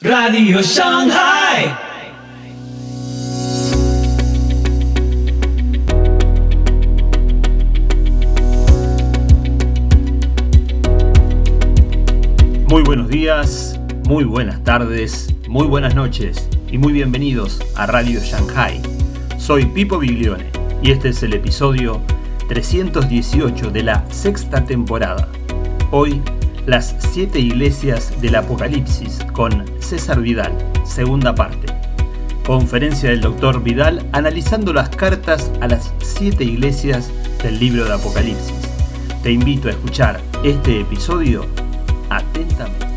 Radio Shanghai. Muy buenos días, muy buenas tardes, muy buenas noches y muy bienvenidos a Radio Shanghai. Soy Pipo Biglione y este es el episodio 318 de la sexta temporada. Hoy, las siete iglesias del Apocalipsis con César Vidal, segunda parte. Conferencia del doctor Vidal analizando las cartas a las siete iglesias del libro de Apocalipsis. Te invito a escuchar este episodio atentamente.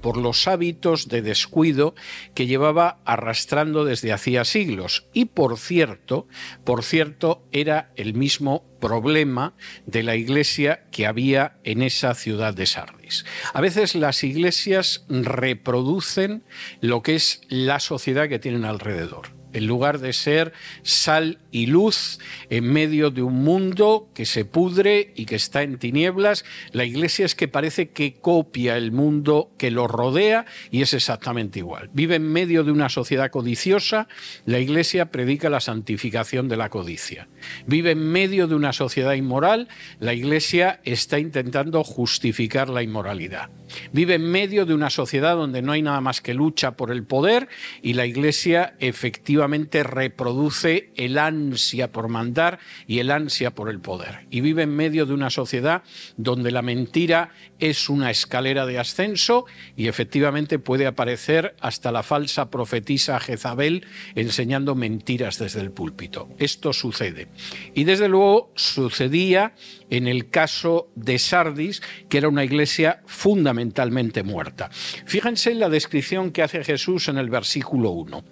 Por los hábitos de descuido que llevaba arrastrando desde hacía siglos. Y por cierto, por cierto, era el mismo problema de la iglesia que había en esa ciudad de Sardis. A veces las iglesias reproducen lo que es la sociedad que tienen alrededor en lugar de ser sal y luz en medio de un mundo que se pudre y que está en tinieblas, la iglesia es que parece que copia el mundo que lo rodea y es exactamente igual. Vive en medio de una sociedad codiciosa, la iglesia predica la santificación de la codicia. Vive en medio de una sociedad inmoral, la iglesia está intentando justificar la inmoralidad. Vive en medio de una sociedad donde no hay nada más que lucha por el poder y la iglesia efectivamente reproduce el ansia por mandar y el ansia por el poder. Y vive en medio de una sociedad donde la mentira es una escalera de ascenso y efectivamente puede aparecer hasta la falsa profetisa Jezabel enseñando mentiras desde el púlpito. Esto sucede. Y desde luego sucedía en el caso de Sardis, que era una iglesia fundamentalmente muerta. Fíjense en la descripción que hace Jesús en el versículo 1.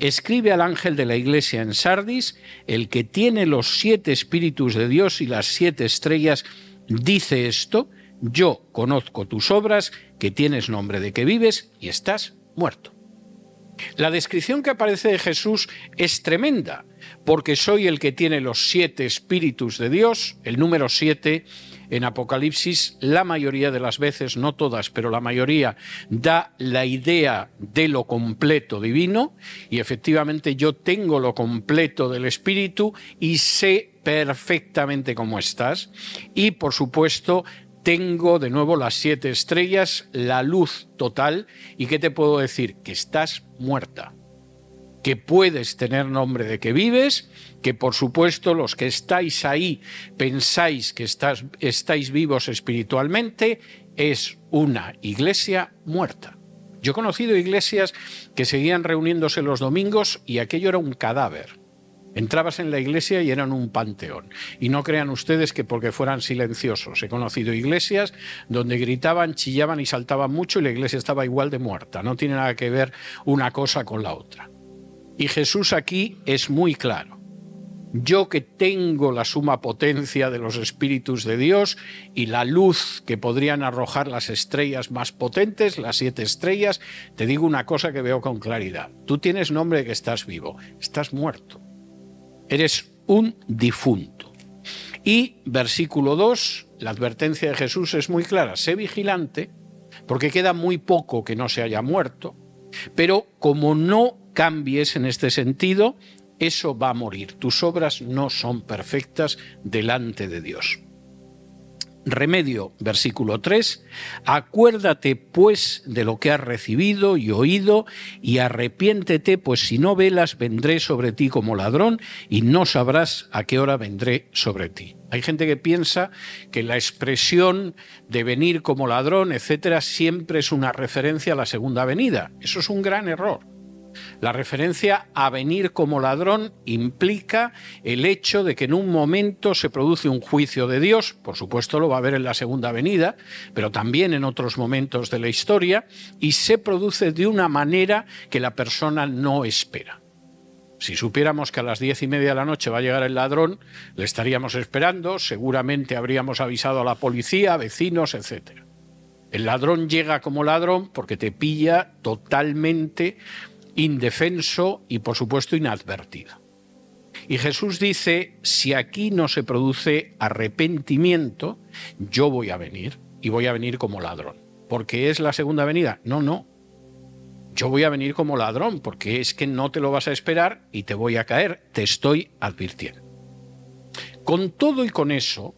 Escribe al ángel de la iglesia en Sardis, el que tiene los siete espíritus de Dios y las siete estrellas, dice esto, yo conozco tus obras, que tienes nombre de que vives y estás muerto. La descripción que aparece de Jesús es tremenda, porque soy el que tiene los siete espíritus de Dios, el número siete en Apocalipsis, la mayoría de las veces, no todas, pero la mayoría, da la idea de lo completo divino, y efectivamente yo tengo lo completo del espíritu y sé perfectamente cómo estás, y por supuesto tengo de nuevo las siete estrellas, la luz total, y ¿qué te puedo decir? Que estás muerta, que puedes tener nombre de que vives, que por supuesto los que estáis ahí pensáis que estáis vivos espiritualmente, es una iglesia muerta. Yo he conocido iglesias que seguían reuniéndose los domingos y aquello era un cadáver. Entrabas en la iglesia y eran un panteón. Y no crean ustedes que porque fueran silenciosos. He conocido iglesias donde gritaban, chillaban y saltaban mucho y la iglesia estaba igual de muerta. No tiene nada que ver una cosa con la otra. Y Jesús aquí es muy claro. Yo que tengo la suma potencia de los espíritus de Dios y la luz que podrían arrojar las estrellas más potentes, las siete estrellas, te digo una cosa que veo con claridad. Tú tienes nombre de que estás vivo, estás muerto eres un difunto. Y versículo 2, la advertencia de Jesús es muy clara, sé vigilante, porque queda muy poco que no se haya muerto, pero como no cambies en este sentido, eso va a morir. Tus obras no son perfectas delante de Dios. Remedio, versículo 3, acuérdate pues de lo que has recibido y oído y arrepiéntete, pues si no velas vendré sobre ti como ladrón y no sabrás a qué hora vendré sobre ti. Hay gente que piensa que la expresión de venir como ladrón, etcétera, siempre es una referencia a la segunda venida. Eso es un gran error. La referencia a venir como ladrón implica el hecho de que en un momento se produce un juicio de Dios, por supuesto lo va a haber en la segunda venida, pero también en otros momentos de la historia, y se produce de una manera que la persona no espera. Si supiéramos que a las diez y media de la noche va a llegar el ladrón, le estaríamos esperando, seguramente habríamos avisado a la policía, vecinos, etc. El ladrón llega como ladrón porque te pilla totalmente indefenso y por supuesto inadvertido. Y Jesús dice, si aquí no se produce arrepentimiento, yo voy a venir y voy a venir como ladrón. porque es la segunda venida. No, no. Yo voy a venir como ladrón, porque es que no te lo vas a esperar y te voy a caer. Te estoy advirtiendo. Con todo y con eso,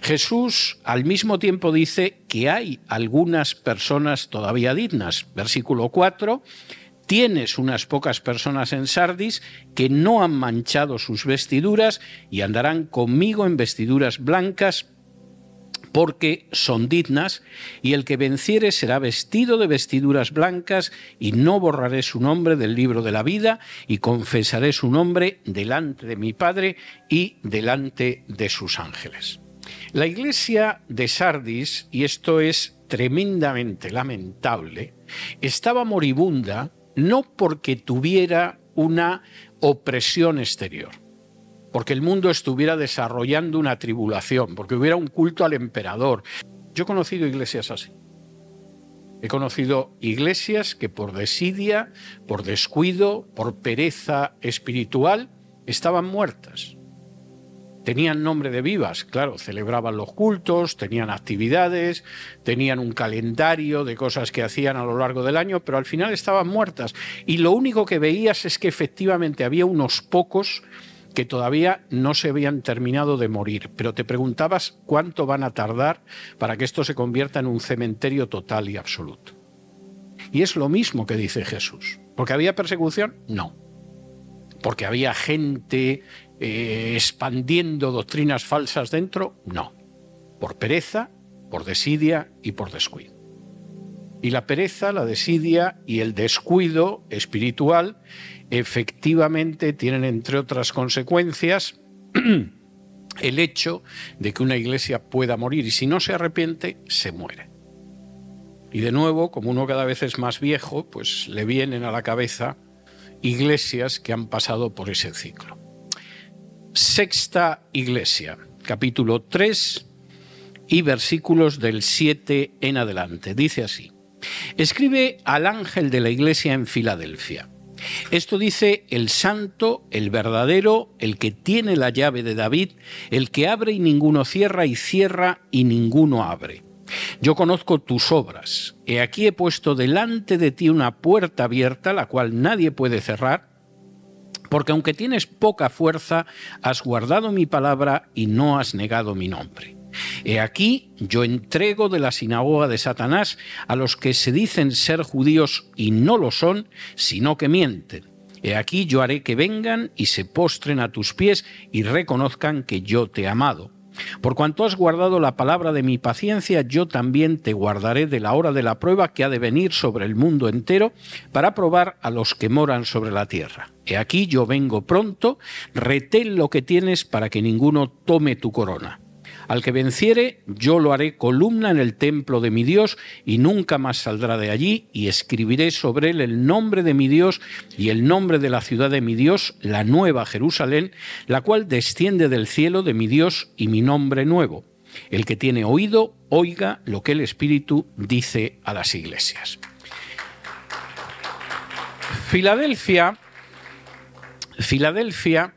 Jesús al mismo tiempo dice que hay algunas personas todavía dignas. Versículo 4, tienes unas pocas personas en Sardis que no han manchado sus vestiduras y andarán conmigo en vestiduras blancas porque son dignas, y el que venciere será vestido de vestiduras blancas, y no borraré su nombre del libro de la vida, y confesaré su nombre delante de mi Padre y delante de sus ángeles. La iglesia de Sardis, y esto es tremendamente lamentable, estaba moribunda no porque tuviera una opresión exterior, porque el mundo estuviera desarrollando una tribulación, porque hubiera un culto al emperador. Yo he conocido iglesias así. He conocido iglesias que por desidia, por descuido, por pereza espiritual, estaban muertas. Tenían nombre de vivas, claro, celebraban los cultos, tenían actividades, tenían un calendario de cosas que hacían a lo largo del año, pero al final estaban muertas. Y lo único que veías es que efectivamente había unos pocos que todavía no se habían terminado de morir, pero te preguntabas cuánto van a tardar para que esto se convierta en un cementerio total y absoluto. Y es lo mismo que dice Jesús. ¿Porque había persecución? No. Porque había gente eh, expandiendo doctrinas falsas dentro? No. Por pereza, por desidia y por descuido. Y la pereza, la desidia y el descuido espiritual efectivamente tienen, entre otras consecuencias, el hecho de que una iglesia pueda morir y si no se arrepiente, se muere. Y de nuevo, como uno cada vez es más viejo, pues le vienen a la cabeza iglesias que han pasado por ese ciclo. Sexta Iglesia, capítulo 3 y versículos del 7 en adelante. Dice así, escribe al ángel de la iglesia en Filadelfia. Esto dice el santo, el verdadero, el que tiene la llave de David, el que abre y ninguno cierra y cierra y ninguno abre. Yo conozco tus obras. He aquí he puesto delante de ti una puerta abierta, la cual nadie puede cerrar porque aunque tienes poca fuerza, has guardado mi palabra y no has negado mi nombre. He aquí yo entrego de la sinagoga de Satanás a los que se dicen ser judíos y no lo son, sino que mienten. He aquí yo haré que vengan y se postren a tus pies y reconozcan que yo te he amado. Por cuanto has guardado la palabra de mi paciencia, yo también te guardaré de la hora de la prueba que ha de venir sobre el mundo entero para probar a los que moran sobre la tierra. He aquí yo vengo pronto, retén lo que tienes para que ninguno tome tu corona. Al que venciere, yo lo haré columna en el templo de mi Dios y nunca más saldrá de allí, y escribiré sobre él el nombre de mi Dios y el nombre de la ciudad de mi Dios, la nueva Jerusalén, la cual desciende del cielo de mi Dios y mi nombre nuevo. El que tiene oído, oiga lo que el Espíritu dice a las iglesias. Filadelfia, Filadelfia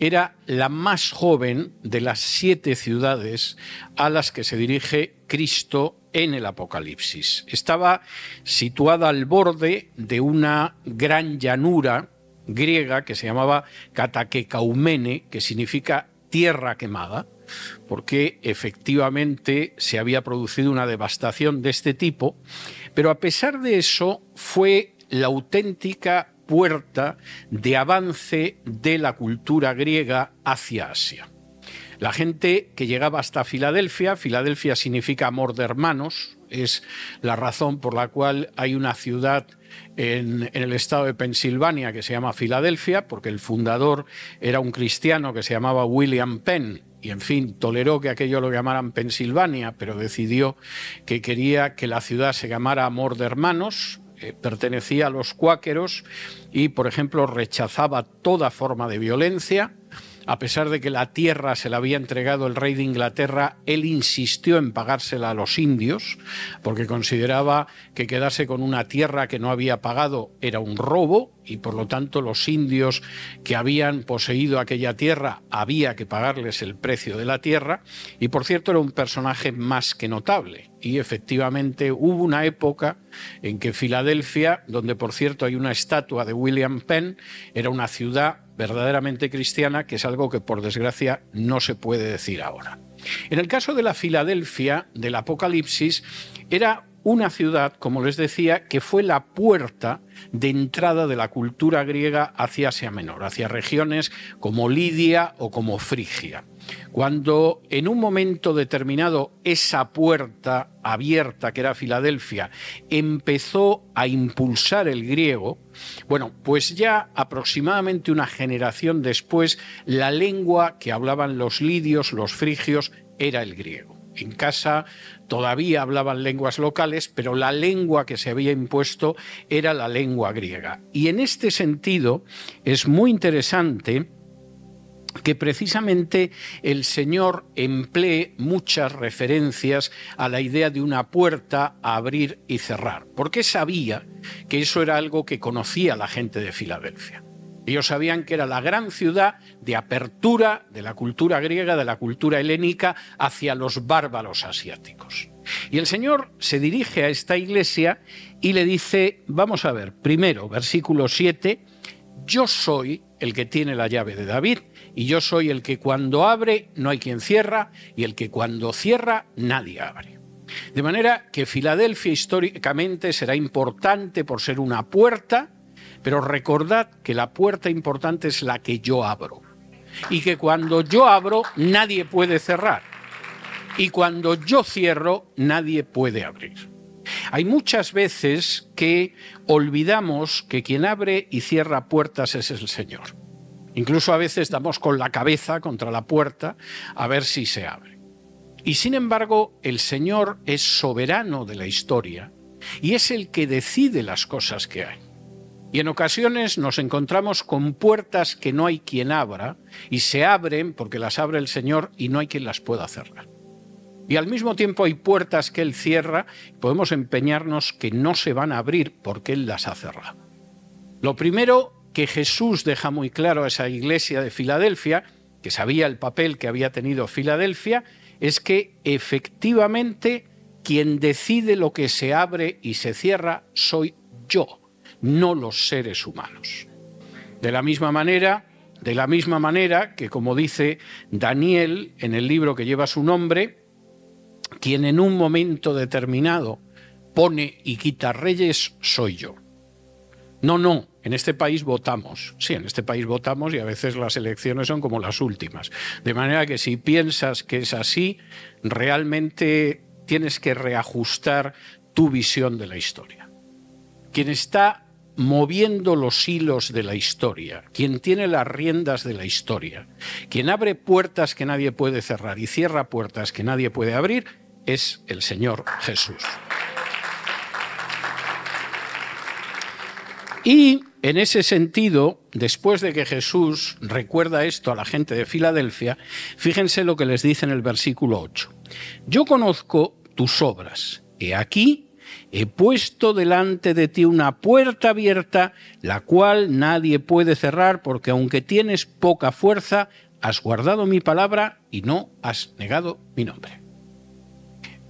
era la más joven de las siete ciudades a las que se dirige Cristo en el Apocalipsis. Estaba situada al borde de una gran llanura griega que se llamaba Katakecaumene, que significa tierra quemada, porque efectivamente se había producido una devastación de este tipo, pero a pesar de eso fue la auténtica puerta de avance de la cultura griega hacia Asia. La gente que llegaba hasta Filadelfia, Filadelfia significa amor de hermanos, es la razón por la cual hay una ciudad en, el estado de Pensilvania que se llama Filadelfia, porque el fundador era un cristiano que se llamaba William Penn, y en fin, toleró que aquello lo llamaran Pensilvania, pero decidió que quería que la ciudad se llamara Amor de Hermanos, eh, pertenecía a los cuáqueros y, por ejemplo, rechazaba toda forma de violencia, a pesar de que la tierra se la había entregado el rey de Inglaterra, él insistió en pagársela a los indios, porque consideraba que quedarse con una tierra que no había pagado era un robo y por lo tanto los indios que habían poseído aquella tierra había que pagarles el precio de la tierra y por cierto era un personaje más que notable. Y efectivamente hubo una época en que Filadelfia, donde por cierto hay una estatua de William Penn, era una ciudad verdaderamente cristiana, que es algo que por desgracia no se puede decir ahora. En el caso de la Filadelfia del Apocalipsis, era una ciudad, como les decía, que fue la puerta de entrada de la cultura griega hacia Asia Menor, hacia regiones como Lidia o como Frigia. Cuando en un momento determinado esa puerta abierta que era Filadelfia empezó a impulsar el griego, bueno, pues ya aproximadamente una generación después la lengua que hablaban los lidios, los frigios, era el griego. En casa todavía hablaban lenguas locales, pero la lengua que se había impuesto era la lengua griega. Y en este sentido es muy interesante que precisamente el Señor emplee muchas referencias a la idea de una puerta a abrir y cerrar, porque sabía que eso era algo que conocía la gente de Filadelfia. Ellos sabían que era la gran ciudad de apertura de la cultura griega, de la cultura helénica, hacia los bárbaros asiáticos. Y el Señor se dirige a esta iglesia y le dice, vamos a ver, primero, versículo 7, yo soy el que tiene la llave de David y yo soy el que cuando abre no hay quien cierra y el que cuando cierra nadie abre. De manera que Filadelfia históricamente será importante por ser una puerta, pero recordad que la puerta importante es la que yo abro y que cuando yo abro nadie puede cerrar y cuando yo cierro nadie puede abrir. Hay muchas veces que olvidamos que quien abre y cierra puertas es el Señor. Incluso a veces damos con la cabeza contra la puerta a ver si se abre. Y sin embargo, el Señor es soberano de la historia y es el que decide las cosas que hay. Y en ocasiones nos encontramos con puertas que no hay quien abra y se abren porque las abre el Señor y no hay quien las pueda cerrar. Y al mismo tiempo hay puertas que Él cierra, podemos empeñarnos que no se van a abrir porque Él las ha cerrado. Lo primero que Jesús deja muy claro a esa iglesia de Filadelfia, que sabía el papel que había tenido Filadelfia, es que efectivamente quien decide lo que se abre y se cierra soy yo, no los seres humanos. De la misma manera, de la misma manera que como dice Daniel en el libro que lleva su nombre, quien en un momento determinado pone y quita reyes soy yo. No, no, en este país votamos. Sí, en este país votamos y a veces las elecciones son como las últimas. De manera que si piensas que es así, realmente tienes que reajustar tu visión de la historia. Quien está moviendo los hilos de la historia, quien tiene las riendas de la historia, quien abre puertas que nadie puede cerrar y cierra puertas que nadie puede abrir, es el Señor Jesús. Y en ese sentido, después de que Jesús recuerda esto a la gente de Filadelfia, fíjense lo que les dice en el versículo 8. Yo conozco tus obras. He aquí, he puesto delante de ti una puerta abierta, la cual nadie puede cerrar, porque aunque tienes poca fuerza, has guardado mi palabra y no has negado mi nombre.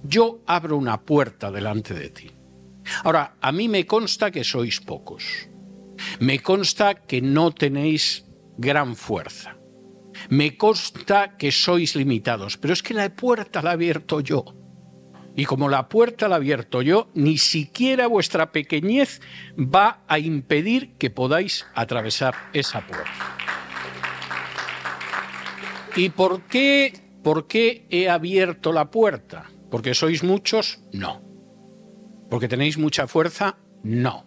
Yo abro una puerta delante de ti. Ahora, a mí me consta que sois pocos. Me consta que no tenéis gran fuerza. Me consta que sois limitados, pero es que la puerta la he abierto yo. Y como la puerta la he abierto yo, ni siquiera vuestra pequeñez va a impedir que podáis atravesar esa puerta. ¿Y por qué, por qué he abierto la puerta? ¿Porque sois muchos? No. ¿Porque tenéis mucha fuerza? No.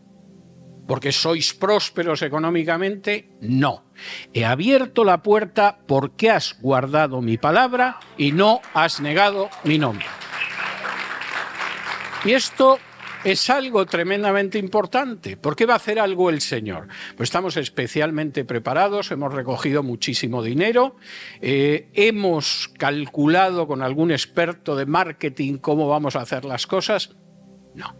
¿Porque sois prósperos económicamente? No. He abierto la puerta porque has guardado mi palabra y no has negado mi nombre. Y esto es algo tremendamente importante. ¿Por qué va a hacer algo el Señor? Pues estamos especialmente preparados, hemos recogido muchísimo dinero, eh, hemos calculado con algún experto de marketing cómo vamos a hacer las cosas. No.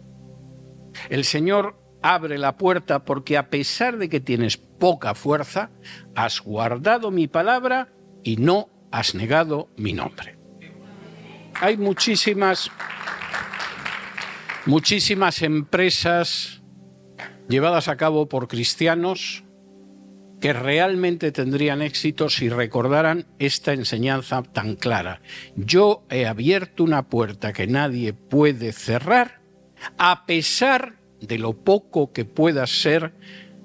El Señor abre la puerta porque a pesar de que tienes poca fuerza, has guardado mi palabra y no has negado mi nombre. Hay muchísimas muchísimas empresas llevadas a cabo por cristianos que realmente tendrían éxito si recordaran esta enseñanza tan clara. Yo he abierto una puerta que nadie puede cerrar, a pesar de lo poco que pueda ser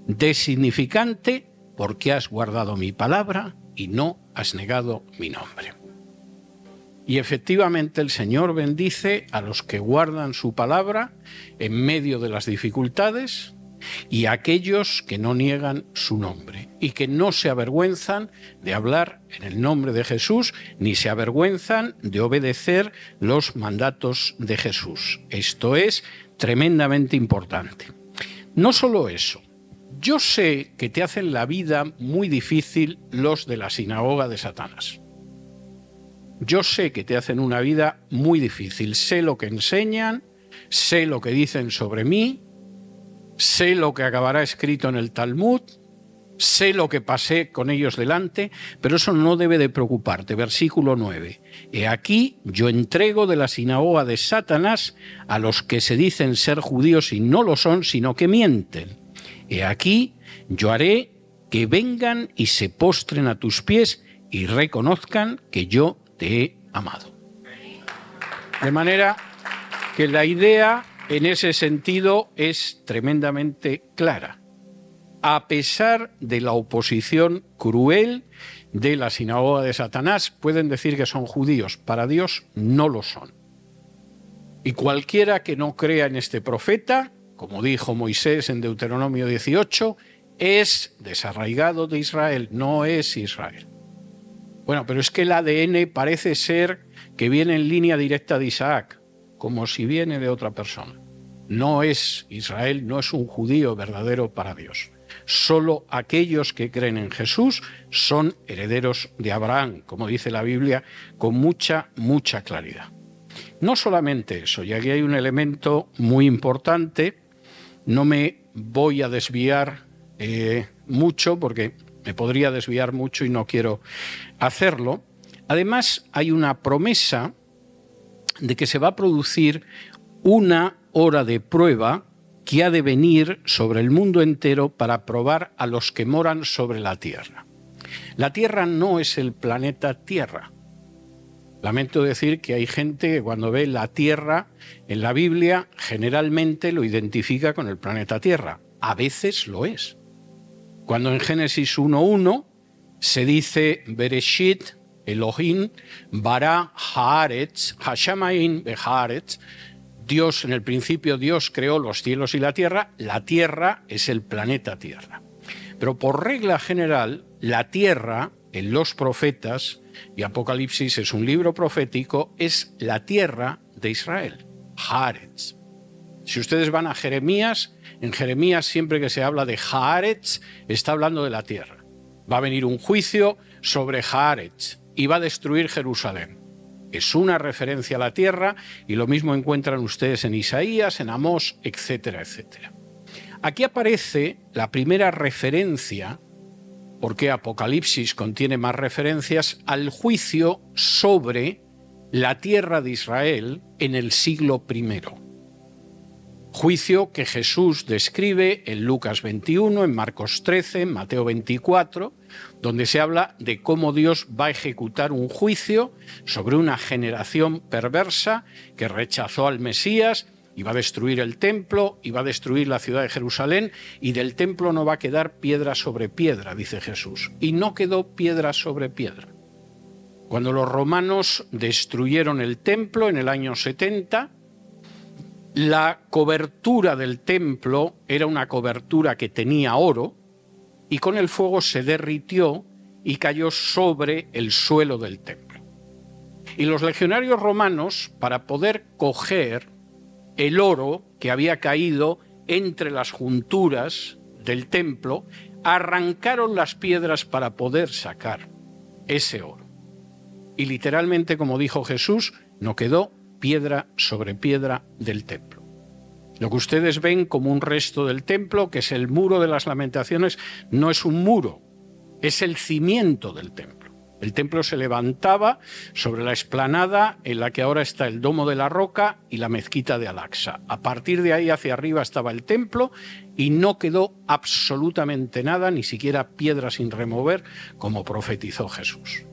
designificante, porque has guardado mi palabra y no has negado mi nombre. Y efectivamente el Señor bendice a los que guardan su palabra en medio de las dificultades y a aquellos que no niegan su nombre y que no se avergüenzan de hablar en el nombre de Jesús ni se avergüenzan de obedecer los mandatos de Jesús. Esto es tremendamente importante. No solo eso, yo sé que te hacen la vida muy difícil los de la sinagoga de Satanás. Yo sé que te hacen una vida muy difícil. Sé lo que enseñan, sé lo que dicen sobre mí, sé lo que acabará escrito en el Talmud, sé lo que pasé con ellos delante, pero eso no debe de preocuparte. Versículo 9. He aquí yo entrego de la sinagoga de Satanás a los que se dicen ser judíos y no lo son, sino que mienten. He aquí yo haré que vengan y se postren a tus pies y reconozcan que yo te he amado. De manera que la idea en ese sentido es tremendamente clara. A pesar de la oposición cruel de la sinagoga de Satanás, pueden decir que son judíos, para Dios no lo son. Y cualquiera que no crea en este profeta, como dijo Moisés en Deuteronomio 18, es desarraigado de Israel, no es Israel. Bueno, pero es que el ADN parece ser que viene en línea directa de Isaac, como si viene de otra persona. No es Israel, no es un judío verdadero para Dios. Solo aquellos que creen en Jesús son herederos de Abraham, como dice la Biblia, con mucha, mucha claridad. No solamente eso, y aquí hay un elemento muy importante, no me voy a desviar eh, mucho porque me podría desviar mucho y no quiero hacerlo. Además, hay una promesa de que se va a producir una hora de prueba que ha de venir sobre el mundo entero para probar a los que moran sobre la Tierra. La Tierra no es el planeta Tierra. Lamento decir que hay gente que cuando ve la Tierra en la Biblia generalmente lo identifica con el planeta Tierra. A veces lo es. Cuando en Génesis 1.1 se dice Bereshit, Elohim, Bara Haaretz, Hashamain Behaaretz, Dios, en el principio Dios creó los cielos y la tierra, la tierra es el planeta Tierra. Pero por regla general, la tierra, en los profetas, y Apocalipsis es un libro profético, es la tierra de Israel, Haaretz. Si ustedes van a Jeremías, en Jeremías siempre que se habla de Haaretz, está hablando de la tierra. Va a venir un juicio sobre Haaretz y va a destruir Jerusalén. Es una referencia a la tierra y lo mismo encuentran ustedes en Isaías, en Amós, etcétera, etcétera. Aquí aparece la primera referencia, porque Apocalipsis contiene más referencias, al juicio sobre la tierra de Israel en el siglo primero juicio que Jesús describe en Lucas 21, en Marcos 13, en Mateo 24, donde se habla de cómo Dios va a ejecutar un juicio sobre una generación perversa que rechazó al Mesías y va a destruir el templo y va a destruir la ciudad de Jerusalén y del templo no va a quedar piedra sobre piedra, dice Jesús. Y no quedó piedra sobre piedra. Cuando los romanos destruyeron el templo en el año 70, la cobertura del templo era una cobertura que tenía oro y con el fuego se derritió y cayó sobre el suelo del templo. Y los legionarios romanos, para poder coger el oro que había caído entre las junturas del templo, arrancaron las piedras para poder sacar ese oro. Y literalmente, como dijo Jesús, no quedó piedra sobre piedra del templo. Lo que ustedes ven como un resto del templo, que es el muro de las lamentaciones, no es un muro, es el cimiento del templo. El templo se levantaba sobre la explanada en la que ahora está el Domo de la Roca y la mezquita de Al-Aqsa. A partir de ahí hacia arriba estaba el templo y no quedó absolutamente nada, ni siquiera piedra sin remover, como profetizó Jesús.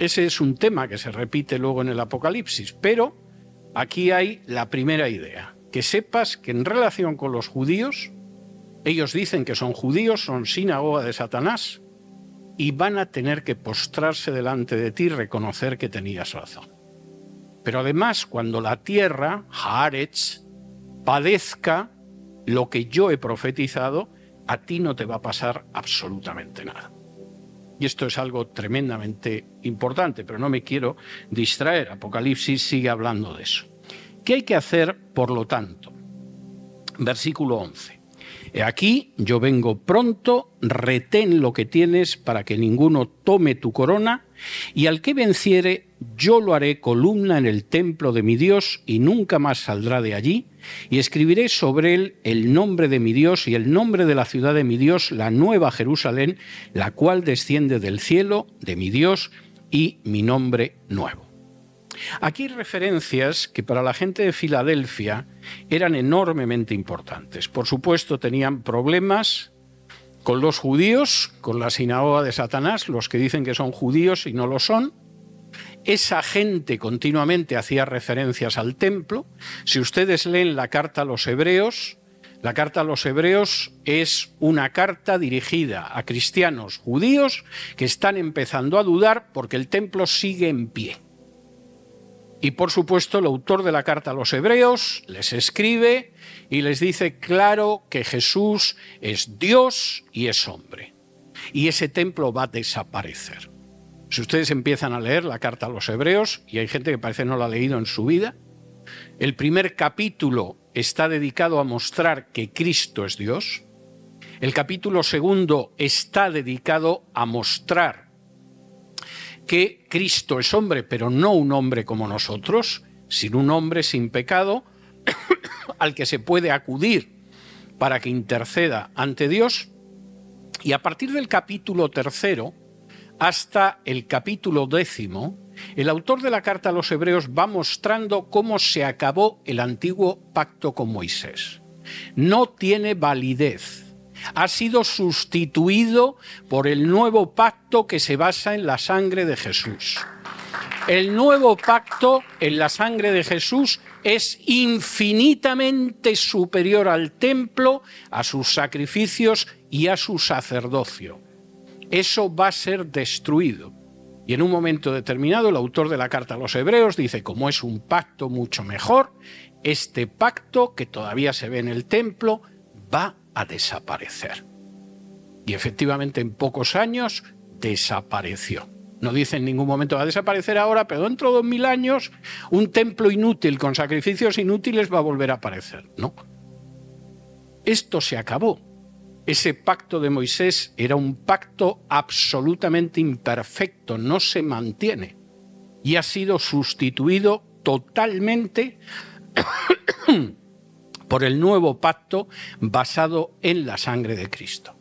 Ese es un tema que se repite luego en el Apocalipsis, pero aquí hay la primera idea, que sepas que en relación con los judíos, ellos dicen que son judíos, son sinagoga de Satanás, y van a tener que postrarse delante de ti y reconocer que tenías razón. Pero además, cuando la tierra, Haaretz, padezca lo que yo he profetizado, a ti no te va a pasar absolutamente nada. Y esto es algo tremendamente importante, pero no me quiero distraer. Apocalipsis sigue hablando de eso. ¿Qué hay que hacer, por lo tanto? Versículo 11. He aquí, yo vengo pronto, retén lo que tienes para que ninguno tome tu corona, y al que venciere, yo lo haré columna en el templo de mi Dios, y nunca más saldrá de allí, y escribiré sobre él el nombre de mi Dios y el nombre de la ciudad de mi Dios, la nueva Jerusalén, la cual desciende del cielo de mi Dios, y mi nombre nuevo. Aquí hay referencias que para la gente de Filadelfia eran enormemente importantes. Por supuesto, tenían problemas con los judíos, con la sinagoga de Satanás, los que dicen que son judíos y no lo son. Esa gente continuamente hacía referencias al templo. Si ustedes leen la carta a los hebreos, la carta a los hebreos es una carta dirigida a cristianos judíos que están empezando a dudar porque el templo sigue en pie. Y por supuesto el autor de la carta a los hebreos les escribe y les dice claro que Jesús es Dios y es hombre. Y ese templo va a desaparecer. Si ustedes empiezan a leer la carta a los hebreos, y hay gente que parece no la ha leído en su vida, el primer capítulo está dedicado a mostrar que Cristo es Dios. El capítulo segundo está dedicado a mostrar que Cristo es hombre, pero no un hombre como nosotros, sino un hombre sin pecado al que se puede acudir para que interceda ante Dios. Y a partir del capítulo tercero hasta el capítulo décimo, el autor de la carta a los hebreos va mostrando cómo se acabó el antiguo pacto con Moisés. No tiene validez ha sido sustituido por el nuevo pacto que se basa en la sangre de Jesús. El nuevo pacto en la sangre de Jesús es infinitamente superior al templo, a sus sacrificios y a su sacerdocio. Eso va a ser destruido. Y en un momento determinado el autor de la carta a los hebreos dice, como es un pacto mucho mejor, este pacto que todavía se ve en el templo va a desaparecer. Y efectivamente en pocos años desapareció. No dice en ningún momento va a desaparecer ahora, pero dentro de dos mil años un templo inútil con sacrificios inútiles va a volver a aparecer. No. Esto se acabó. Ese pacto de Moisés era un pacto absolutamente imperfecto, no se mantiene y ha sido sustituido totalmente por el nuevo pacto basado en la sangre de Cristo.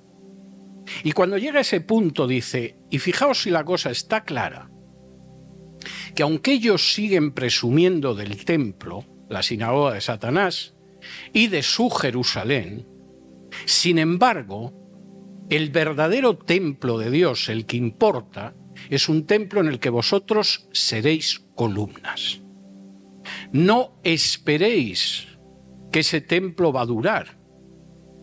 Y cuando llega a ese punto dice, y fijaos si la cosa está clara, que aunque ellos siguen presumiendo del templo, la sinagoga de Satanás, y de su Jerusalén, sin embargo, el verdadero templo de Dios, el que importa, es un templo en el que vosotros seréis columnas. No esperéis que ese templo va a durar.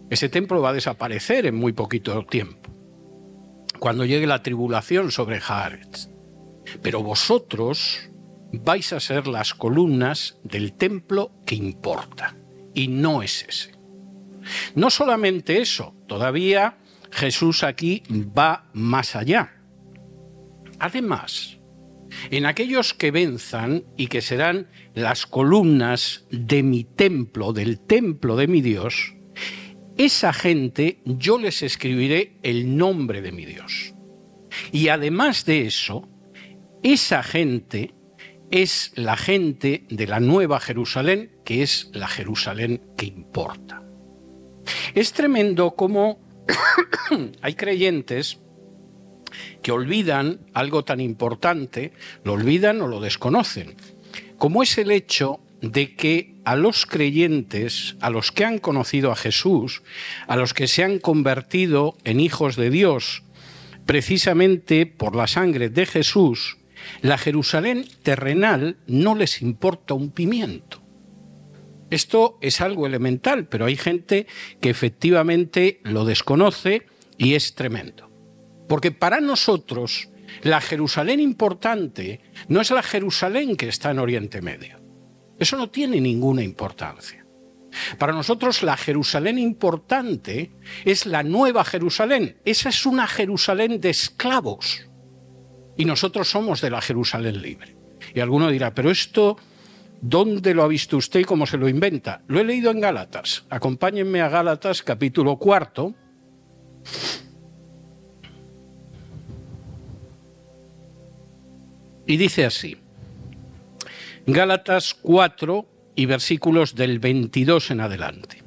Ese templo va a desaparecer en muy poquito tiempo, cuando llegue la tribulación sobre Haaretz. Pero vosotros vais a ser las columnas del templo que importa, y no es ese. No solamente eso, todavía Jesús aquí va más allá. Además, en aquellos que venzan y que serán las columnas de mi templo, del templo de mi Dios, esa gente yo les escribiré el nombre de mi Dios. Y además de eso, esa gente es la gente de la Nueva Jerusalén, que es la Jerusalén que importa. Es tremendo cómo hay creyentes que olvidan algo tan importante, lo olvidan o lo desconocen, como es el hecho de que a los creyentes, a los que han conocido a Jesús, a los que se han convertido en hijos de Dios, precisamente por la sangre de Jesús, la Jerusalén terrenal no les importa un pimiento. Esto es algo elemental, pero hay gente que efectivamente lo desconoce y es tremendo. Porque para nosotros la Jerusalén importante no es la Jerusalén que está en Oriente Medio. Eso no tiene ninguna importancia. Para nosotros la Jerusalén importante es la nueva Jerusalén. Esa es una Jerusalén de esclavos. Y nosotros somos de la Jerusalén libre. Y alguno dirá, pero esto, ¿dónde lo ha visto usted y cómo se lo inventa? Lo he leído en Gálatas. Acompáñenme a Gálatas capítulo cuarto. Y dice así, Gálatas 4 y versículos del 22 en adelante.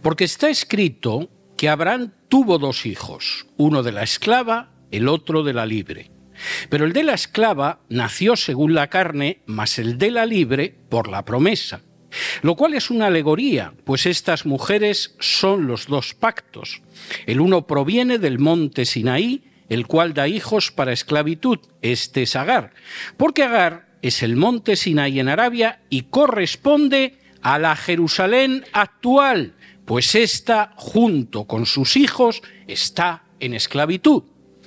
Porque está escrito que Abraham tuvo dos hijos, uno de la esclava, el otro de la libre. Pero el de la esclava nació según la carne, mas el de la libre por la promesa. Lo cual es una alegoría, pues estas mujeres son los dos pactos. El uno proviene del monte Sinaí, el cual da hijos para esclavitud. Este es Agar. Porque Agar es el monte Sinai en Arabia y corresponde a la Jerusalén actual, pues ésta, junto con sus hijos, está en esclavitud.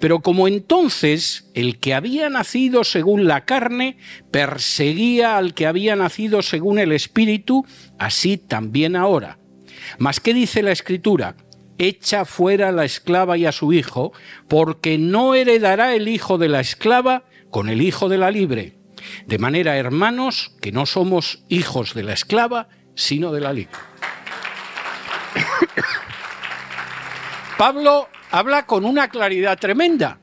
Pero como entonces el que había nacido según la carne perseguía al que había nacido según el Espíritu, así también ahora. Mas ¿qué dice la Escritura? echa fuera a la esclava y a su hijo, porque no heredará el hijo de la esclava con el hijo de la libre. De manera, hermanos, que no somos hijos de la esclava, sino de la libre. Pablo habla con una claridad tremenda.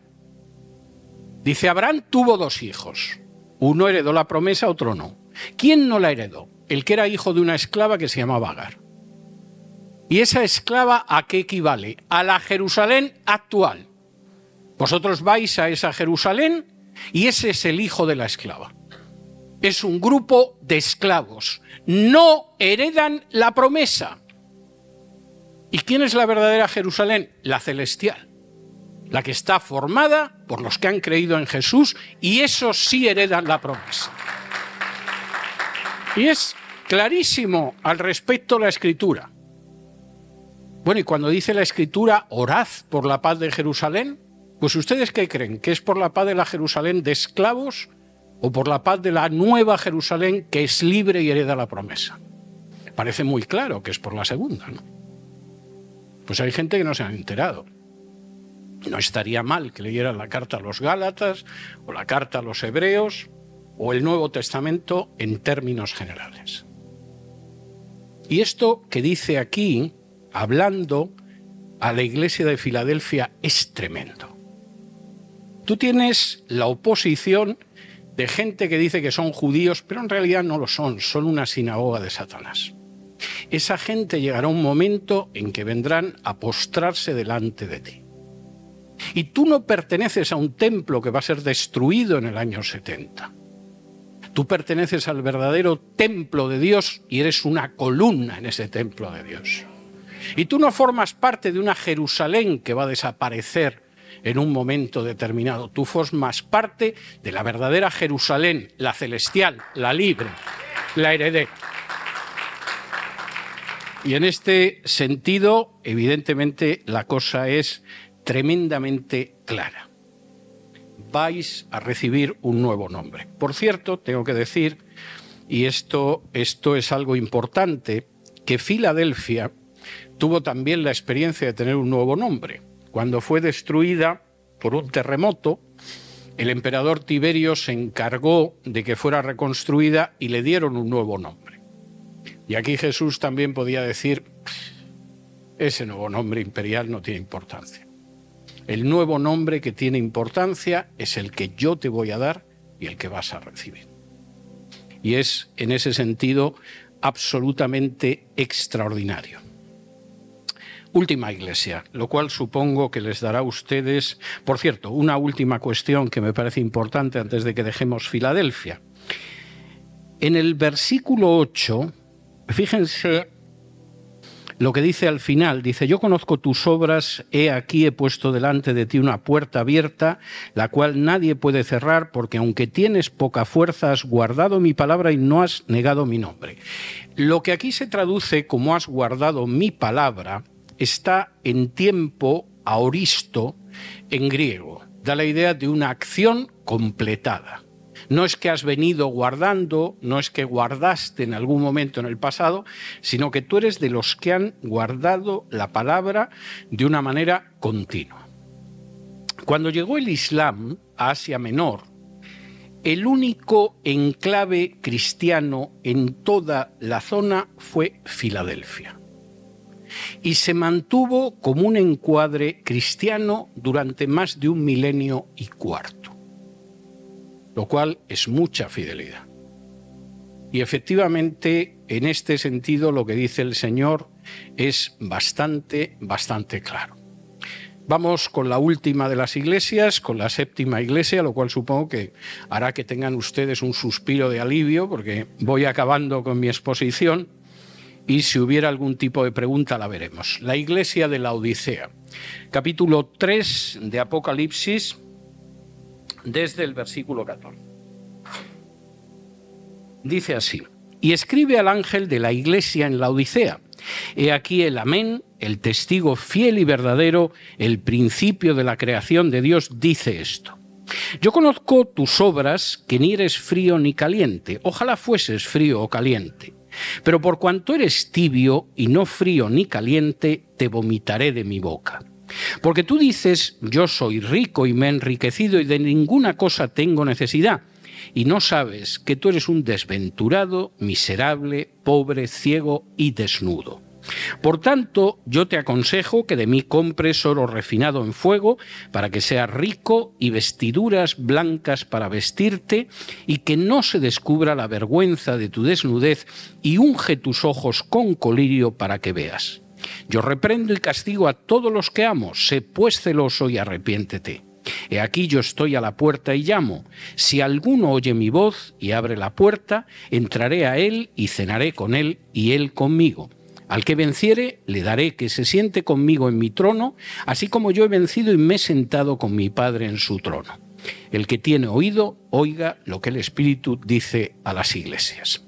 Dice, Abraham tuvo dos hijos. Uno heredó la promesa, otro no. ¿Quién no la heredó? El que era hijo de una esclava que se llamaba Agar. ¿Y esa esclava a qué equivale? A la Jerusalén actual. Vosotros vais a esa Jerusalén y ese es el hijo de la esclava. Es un grupo de esclavos. No heredan la promesa. ¿Y quién es la verdadera Jerusalén? La celestial. La que está formada por los que han creído en Jesús y esos sí heredan la promesa. Y es clarísimo al respecto la escritura. Bueno, y cuando dice la escritura, orad por la paz de Jerusalén, pues ustedes qué creen, que es por la paz de la Jerusalén de esclavos o por la paz de la nueva Jerusalén que es libre y hereda la promesa. Parece muy claro que es por la segunda, ¿no? Pues hay gente que no se ha enterado. No estaría mal que leyeran la carta a los Gálatas o la carta a los Hebreos o el Nuevo Testamento en términos generales. Y esto que dice aquí hablando a la iglesia de Filadelfia es tremendo. Tú tienes la oposición de gente que dice que son judíos, pero en realidad no lo son, son una sinagoga de Satanás. Esa gente llegará un momento en que vendrán a postrarse delante de ti. Y tú no perteneces a un templo que va a ser destruido en el año 70. Tú perteneces al verdadero templo de Dios y eres una columna en ese templo de Dios. Y tú no formas parte de una Jerusalén que va a desaparecer en un momento determinado. Tú formas parte de la verdadera Jerusalén, la celestial, la libre, la heredé. Y en este sentido, evidentemente, la cosa es tremendamente clara. Vais a recibir un nuevo nombre. Por cierto, tengo que decir, y esto, esto es algo importante, que Filadelfia tuvo también la experiencia de tener un nuevo nombre. Cuando fue destruida por un terremoto, el emperador Tiberio se encargó de que fuera reconstruida y le dieron un nuevo nombre. Y aquí Jesús también podía decir, ese nuevo nombre imperial no tiene importancia. El nuevo nombre que tiene importancia es el que yo te voy a dar y el que vas a recibir. Y es en ese sentido absolutamente extraordinario. Última iglesia, lo cual supongo que les dará a ustedes, por cierto, una última cuestión que me parece importante antes de que dejemos Filadelfia. En el versículo 8 Fíjense lo que dice al final, dice, yo conozco tus obras, he aquí he puesto delante de ti una puerta abierta, la cual nadie puede cerrar, porque aunque tienes poca fuerza, has guardado mi palabra y no has negado mi nombre. Lo que aquí se traduce como has guardado mi palabra está en tiempo aoristo en griego, da la idea de una acción completada. No es que has venido guardando, no es que guardaste en algún momento en el pasado, sino que tú eres de los que han guardado la palabra de una manera continua. Cuando llegó el Islam a Asia Menor, el único enclave cristiano en toda la zona fue Filadelfia. Y se mantuvo como un encuadre cristiano durante más de un milenio y cuarto lo cual es mucha fidelidad. Y efectivamente, en este sentido, lo que dice el Señor es bastante, bastante claro. Vamos con la última de las iglesias, con la séptima iglesia, lo cual supongo que hará que tengan ustedes un suspiro de alivio, porque voy acabando con mi exposición y si hubiera algún tipo de pregunta la veremos. La iglesia de la Odisea, capítulo 3 de Apocalipsis, desde el versículo 14. Dice así, y escribe al ángel de la iglesia en la Odisea, he aquí el amén, el testigo fiel y verdadero, el principio de la creación de Dios, dice esto. Yo conozco tus obras, que ni eres frío ni caliente, ojalá fueses frío o caliente. Pero por cuanto eres tibio y no frío ni caliente, te vomitaré de mi boca. Porque tú dices, yo soy rico y me he enriquecido y de ninguna cosa tengo necesidad. Y no sabes que tú eres un desventurado, miserable, pobre, ciego y desnudo. Por tanto, yo te aconsejo que de mí compres oro refinado en fuego, para que seas rico, y vestiduras blancas para vestirte, y que no se descubra la vergüenza de tu desnudez, y unge tus ojos con colirio para que veas. Yo reprendo y castigo a todos los que amo, sé pues celoso y arrepiéntete. He aquí yo estoy a la puerta y llamo. Si alguno oye mi voz y abre la puerta, entraré a él y cenaré con él y él conmigo. Al que venciere, le daré que se siente conmigo en mi trono, así como yo he vencido y me he sentado con mi Padre en su trono. El que tiene oído, oiga lo que el Espíritu dice a las iglesias.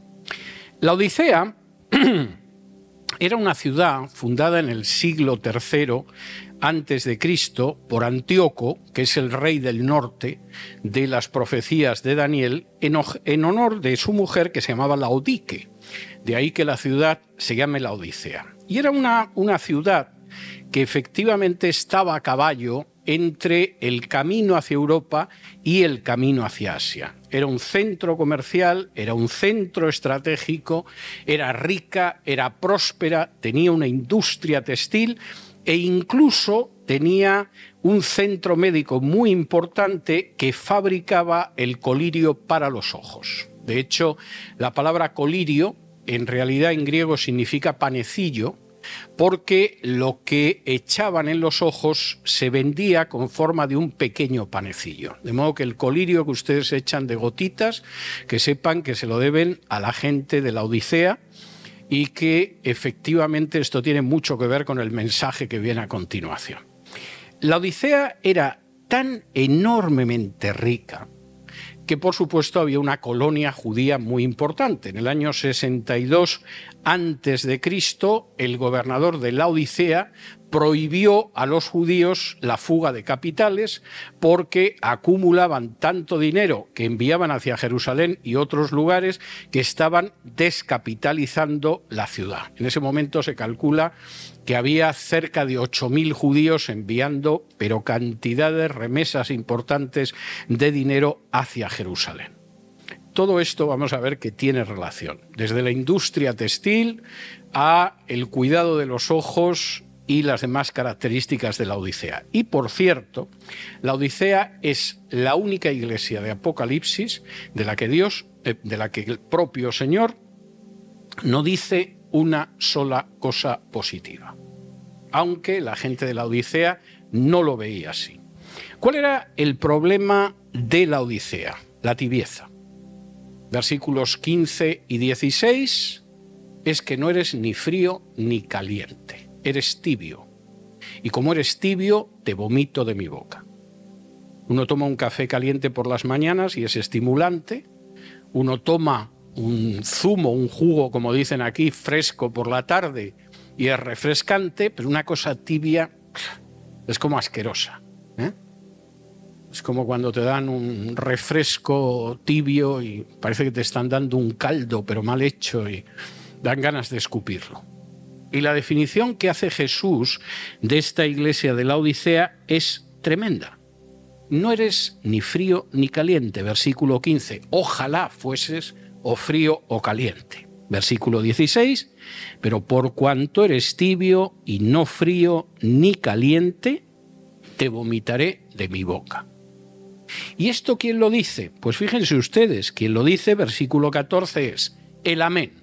La Odisea Era una ciudad fundada en el siglo III antes de Cristo por Antíoco, que es el rey del norte de las profecías de Daniel, en honor de su mujer que se llamaba Laodique. De ahí que la ciudad se llame la Odisea. Y era una, una ciudad que efectivamente estaba a caballo entre el camino hacia Europa y el camino hacia Asia. Era un centro comercial, era un centro estratégico, era rica, era próspera, tenía una industria textil e incluso tenía un centro médico muy importante que fabricaba el colirio para los ojos. De hecho, la palabra colirio en realidad en griego significa panecillo porque lo que echaban en los ojos se vendía con forma de un pequeño panecillo. De modo que el colirio que ustedes echan de gotitas, que sepan que se lo deben a la gente de la Odisea y que efectivamente esto tiene mucho que ver con el mensaje que viene a continuación. La Odisea era tan enormemente rica que por supuesto había una colonia judía muy importante. En el año 62 antes de Cristo, el gobernador de la Odisea prohibió a los judíos la fuga de capitales porque acumulaban tanto dinero que enviaban hacia Jerusalén y otros lugares que estaban descapitalizando la ciudad. En ese momento se calcula que había cerca de 8.000 judíos enviando, pero cantidades, remesas importantes de dinero hacia Jerusalén. Todo esto vamos a ver que tiene relación, desde la industria textil a el cuidado de los ojos y las demás características de la Odisea. Y por cierto, la Odisea es la única iglesia de Apocalipsis de la que Dios, eh, de la que el propio Señor no dice una sola cosa positiva, aunque la gente de la Odisea no lo veía así. ¿Cuál era el problema de la Odisea? La tibieza versículos 15 y 16, es que no eres ni frío ni caliente, eres tibio. Y como eres tibio, te vomito de mi boca. Uno toma un café caliente por las mañanas y es estimulante. Uno toma un zumo, un jugo, como dicen aquí, fresco por la tarde y es refrescante, pero una cosa tibia es como asquerosa. ¿eh? Es como cuando te dan un refresco tibio y parece que te están dando un caldo, pero mal hecho y dan ganas de escupirlo. Y la definición que hace Jesús de esta iglesia de la Odisea es tremenda. No eres ni frío ni caliente, versículo 15. Ojalá fueses o frío o caliente. Versículo 16. Pero por cuanto eres tibio y no frío ni caliente, te vomitaré de mi boca. ¿Y esto quién lo dice? Pues fíjense ustedes, quien lo dice, versículo 14, es el amén.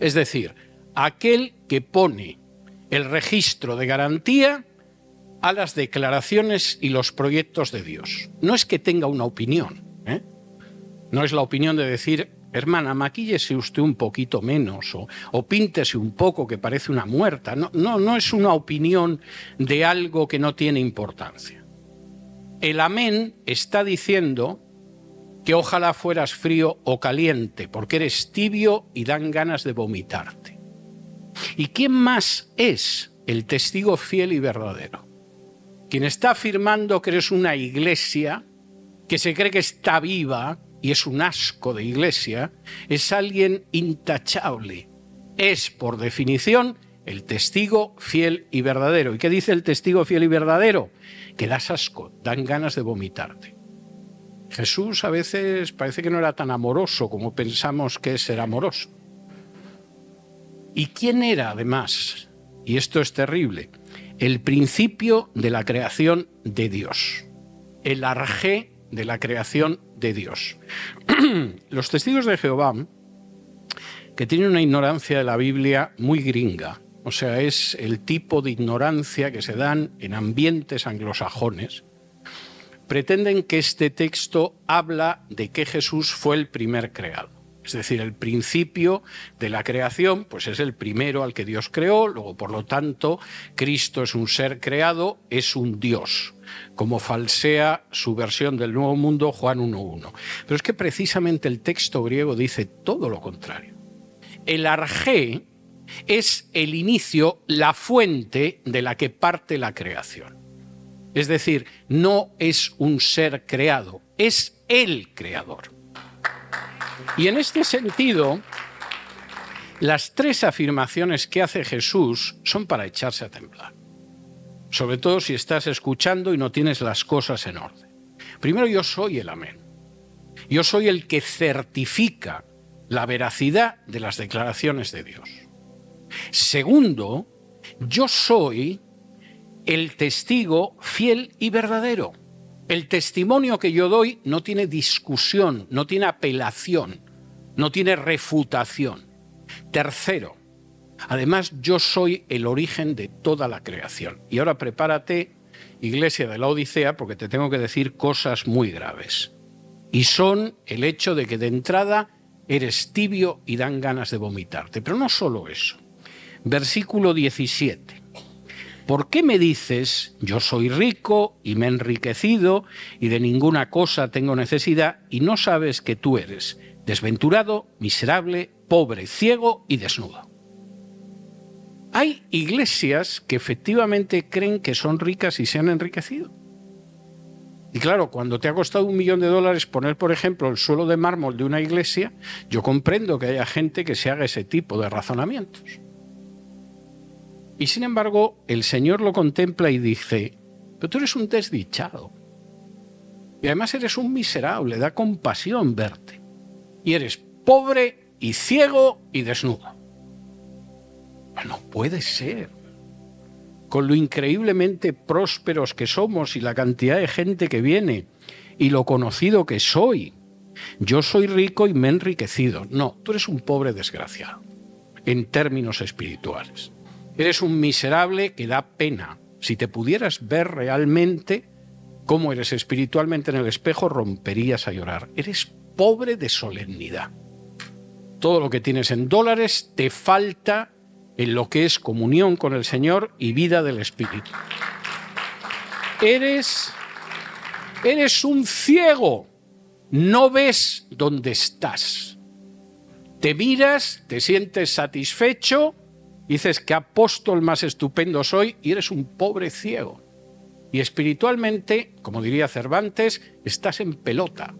Es decir, aquel que pone el registro de garantía a las declaraciones y los proyectos de Dios. No es que tenga una opinión, ¿eh? No es la opinión de decir, hermana, maquíllese usted un poquito menos o, píntese un poco que parece una muerta. No, no, no es una opinión de algo que no tiene importancia el amén está diciendo que ojalá fueras frío o caliente, porque eres tibio y dan ganas de vomitarte. ¿Y quién más es el testigo fiel y verdadero? Quien está afirmando que eres una iglesia, que se cree que está viva y es un asco de iglesia, es alguien intachable. Es, por definición, el testigo fiel y verdadero. ¿Y qué dice el testigo fiel y verdadero? Que das asco, dan ganas de vomitarte. Jesús a veces parece que no era tan amoroso como pensamos que es ser amoroso. ¿Y quién era además? Y esto es terrible. El principio de la creación de Dios. El arjé de la creación de Dios. Los testigos de Jehová, que tienen una ignorancia de la Biblia muy gringa, o sea, es el tipo de ignorancia que se dan en ambientes anglosajones. Pretenden que este texto habla de que Jesús fue el primer creado. Es decir, el principio de la creación, pues es el primero al que Dios creó, luego por lo tanto Cristo es un ser creado, es un Dios, como falsea su versión del Nuevo Mundo Juan 1.1. Pero es que precisamente el texto griego dice todo lo contrario. El arjé, es el inicio, la fuente de la que parte la creación. Es decir, no es un ser creado, es el creador. Y en este sentido, las tres afirmaciones que hace Jesús son para echarse a temblar. Sobre todo si estás escuchando y no tienes las cosas en orden. Primero, yo soy el amén. Yo soy el que certifica la veracidad de las declaraciones de Dios. Segundo, yo soy el testigo fiel y verdadero. El testimonio que yo doy no tiene discusión, no tiene apelación, no tiene refutación. Tercero, además yo soy el origen de toda la creación. Y ahora prepárate, Iglesia de la Odisea, porque te tengo que decir cosas muy graves. Y son el hecho de que de entrada eres tibio y dan ganas de vomitarte. Pero no solo eso versículo 17. ¿Por qué me dices, yo soy rico y me he enriquecido y de ninguna cosa tengo necesidad y no sabes que tú eres desventurado, miserable, pobre, ciego y desnudo? Hay iglesias que efectivamente creen que son ricas y se han enriquecido. Y claro, cuando te ha costado un millón de dólares poner, por ejemplo, el suelo de mármol de una iglesia, yo comprendo que haya gente que se haga ese tipo de razonamientos. Y sin embargo, el Señor lo contempla y dice, pero tú eres un desdichado. Y además eres un miserable, da compasión verte. Y eres pobre y ciego y desnudo. No puede ser con lo increíblemente prósperos que somos y la cantidad de gente que viene y lo conocido que soy. Yo soy rico y me he enriquecido. No, tú eres un pobre desgraciado, en términos espirituales. Eres un miserable que da pena. Si te pudieras ver realmente cómo eres espiritualmente en el espejo, romperías a llorar. Eres pobre de solemnidad. Todo lo que tienes en dólares te falta en lo que es comunión con el Señor y vida del Espíritu. Eres, eres un ciego, no ves dónde estás. Te miras, te sientes satisfecho, dices que apóstol más estupendo soy y eres un pobre ciego. Y espiritualmente, como diría Cervantes, estás en pelota.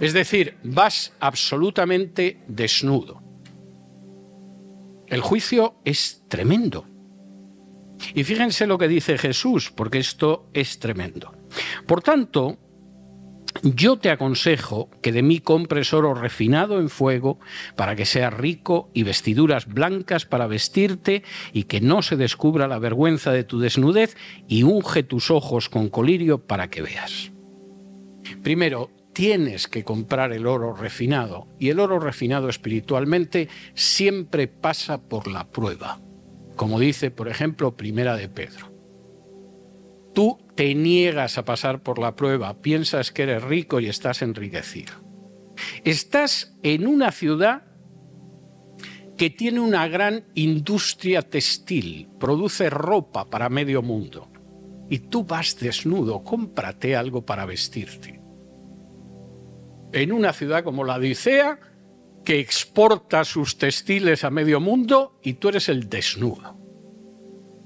Es decir, vas absolutamente desnudo. El juicio es tremendo. Y fíjense lo que dice Jesús, porque esto es tremendo. Por tanto, yo te aconsejo que de mí compres oro refinado en fuego para que seas rico y vestiduras blancas para vestirte y que no se descubra la vergüenza de tu desnudez y unge tus ojos con colirio para que veas. Primero, tienes que comprar el oro refinado. Y el oro refinado espiritualmente siempre pasa por la prueba. Como dice, por ejemplo, Primera de Pedro. Tú te niegas a pasar por la prueba, piensas que eres rico y estás enriquecido. Estás en una ciudad que tiene una gran industria textil, produce ropa para medio mundo. Y tú vas desnudo, cómprate algo para vestirte en una ciudad como la Odisea, que exporta sus textiles a medio mundo y tú eres el desnudo.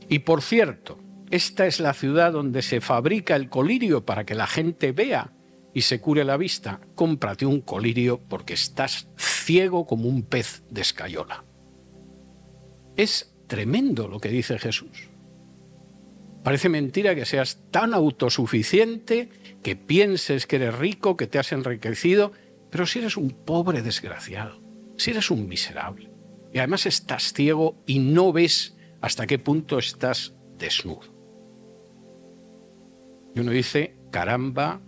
Y por cierto, esta es la ciudad donde se fabrica el colirio para que la gente vea y se cure la vista. Cómprate un colirio porque estás ciego como un pez de escayola. Es tremendo lo que dice Jesús. Parece mentira que seas tan autosuficiente, que pienses que eres rico, que te has enriquecido, pero si eres un pobre desgraciado, si eres un miserable, y además estás ciego y no ves hasta qué punto estás desnudo. Y uno dice, caramba,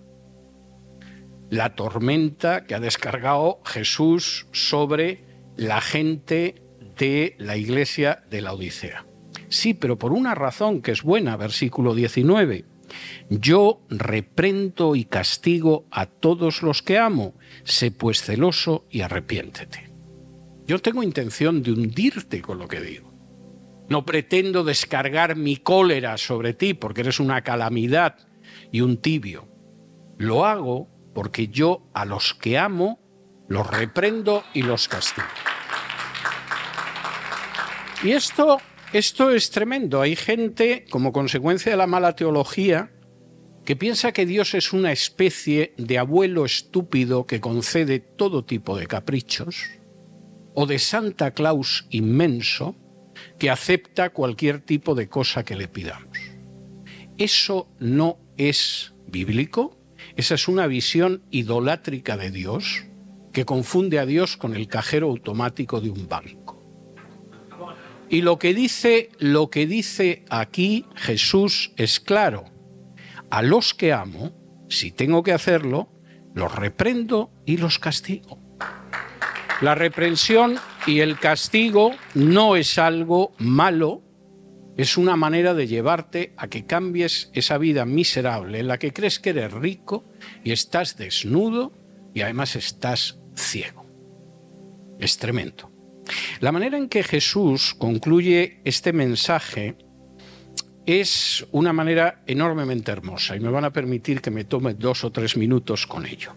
la tormenta que ha descargado Jesús sobre la gente de la iglesia de la Odisea. Sí, pero por una razón que es buena, versículo 19. Yo reprendo y castigo a todos los que amo, sé pues celoso y arrepiéntete. Yo tengo intención de hundirte con lo que digo. No pretendo descargar mi cólera sobre ti porque eres una calamidad y un tibio. Lo hago porque yo a los que amo los reprendo y los castigo. Y esto esto es tremendo. Hay gente, como consecuencia de la mala teología, que piensa que Dios es una especie de abuelo estúpido que concede todo tipo de caprichos, o de Santa Claus inmenso que acepta cualquier tipo de cosa que le pidamos. Eso no es bíblico, esa es una visión idolátrica de Dios que confunde a Dios con el cajero automático de un banco. Y lo que dice, lo que dice aquí Jesús es claro. A los que amo, si tengo que hacerlo, los reprendo y los castigo. La reprensión y el castigo no es algo malo, es una manera de llevarte a que cambies esa vida miserable en la que crees que eres rico y estás desnudo y además estás ciego. Es tremendo. La manera en que Jesús concluye este mensaje es una manera enormemente hermosa y me van a permitir que me tome dos o tres minutos con ello.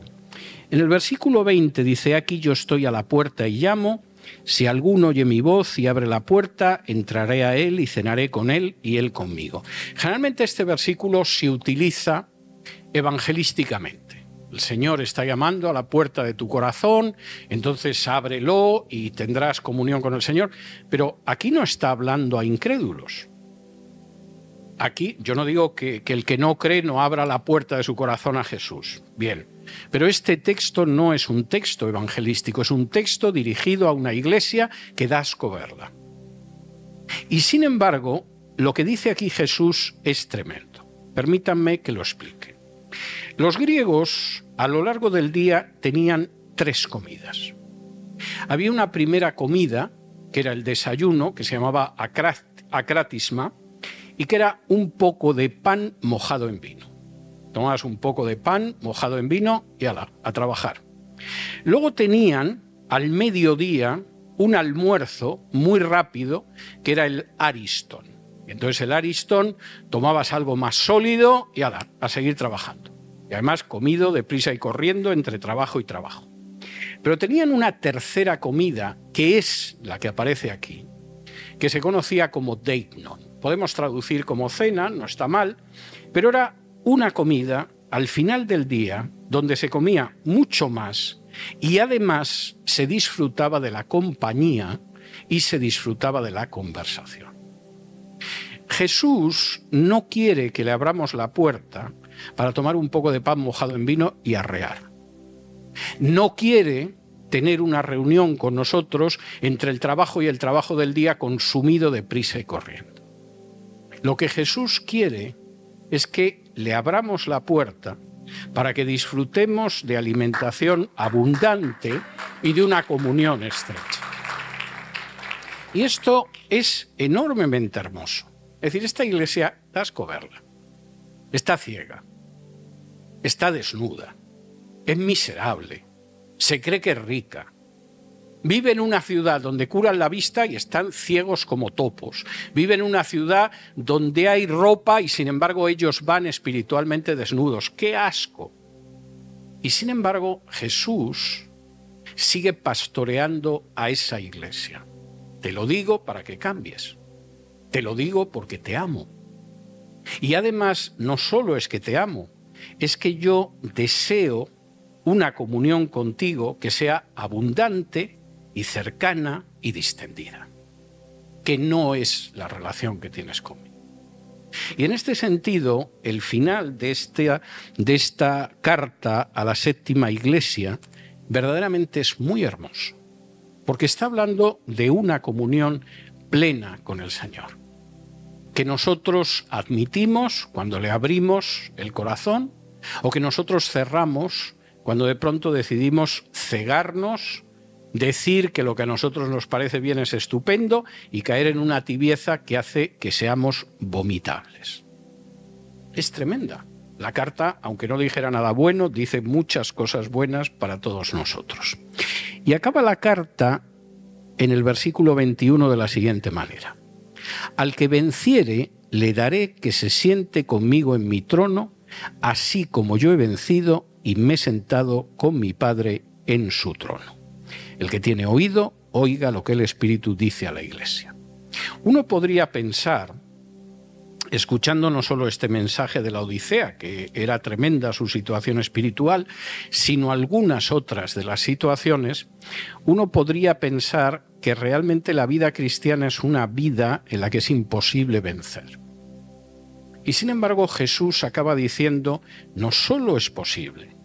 En el versículo 20 dice, aquí yo estoy a la puerta y llamo, si alguno oye mi voz y abre la puerta, entraré a él y cenaré con él y él conmigo. Generalmente este versículo se utiliza evangelísticamente. El Señor está llamando a la puerta de tu corazón, entonces ábrelo y tendrás comunión con el Señor. Pero aquí no está hablando a incrédulos. Aquí yo no digo que, el que no cree no abra la puerta de su corazón a Jesús. Bien, pero este texto no es un texto evangelístico, es un texto dirigido a una iglesia que da asco verla. Y sin embargo, lo que dice aquí Jesús es tremendo. Permítanme que lo explique. Los griegos a lo largo del día tenían tres comidas. Había una primera comida, que era el desayuno, que se llamaba acratisma, y que era un poco de pan mojado en vino. Tomabas un poco de pan mojado en vino y ala, a trabajar. Luego tenían al mediodía un almuerzo muy rápido que era el ariston. Entonces el ariston tomabas algo más sólido y ala, a seguir trabajando. Y además comido deprisa y corriendo entre trabajo y trabajo. Pero tenían una tercera comida, que es la que aparece aquí, que se conocía como deitnon. Podemos traducir como cena, no está mal, pero era una comida al final del día donde se comía mucho más y además se disfrutaba de la compañía y se disfrutaba de la conversación. Jesús no quiere que le abramos la puerta para tomar un poco de pan mojado en vino y arrear. No quiere tener una reunión con nosotros entre el trabajo y el trabajo del día consumido de prisa y corriendo. Lo que Jesús quiere es que le abramos la puerta para que disfrutemos de alimentación abundante y de una comunión estrecha. Y esto es enormemente hermoso. Es decir, esta iglesia, da asco verla. Está ciega, está desnuda, es miserable, se cree que es rica. Vive en una ciudad donde curan la vista y están ciegos como topos. Vive en una ciudad donde hay ropa y sin embargo ellos van espiritualmente desnudos. ¡Qué asco! Y sin embargo Jesús sigue pastoreando a esa iglesia. Te lo digo para que cambies. Te lo digo porque te amo. Y además no solo es que te amo, es que yo deseo una comunión contigo que sea abundante y cercana y distendida, que no es la relación que tienes conmigo. Y en este sentido, el final de esta, de esta carta a la séptima iglesia verdaderamente es muy hermoso, porque está hablando de una comunión plena con el Señor que nosotros admitimos cuando le abrimos el corazón o que nosotros cerramos cuando de pronto decidimos cegarnos, decir que lo que a nosotros nos parece bien es estupendo y caer en una tibieza que hace que seamos vomitables. Es tremenda. La carta, aunque no dijera nada bueno, dice muchas cosas buenas para todos nosotros. Y acaba la carta en el versículo 21 de la siguiente manera. Al que venciere, le daré que se siente conmigo en mi trono, así como yo he vencido y me he sentado con mi Padre en su trono. El que tiene oído, oiga lo que el Espíritu dice a la Iglesia. Uno podría pensar, escuchando no solo este mensaje de la Odisea, que era tremenda su situación espiritual, sino algunas otras de las situaciones, uno podría pensar que realmente la vida cristiana es una vida en la que es imposible vencer. Y sin embargo Jesús acaba diciendo, no solo es posible,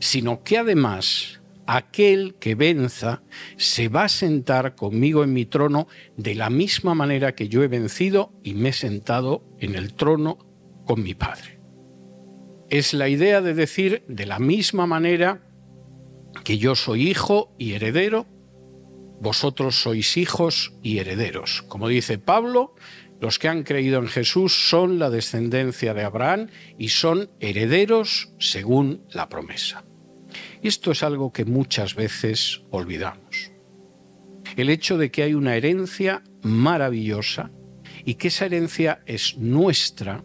sino que además aquel que venza se va a sentar conmigo en mi trono de la misma manera que yo he vencido y me he sentado en el trono con mi Padre. Es la idea de decir de la misma manera que yo soy hijo y heredero, vosotros sois hijos y herederos. Como dice Pablo, los que han creído en Jesús son la descendencia de Abraham y son herederos según la promesa. Esto es algo que muchas veces olvidamos. El hecho de que hay una herencia maravillosa y que esa herencia es nuestra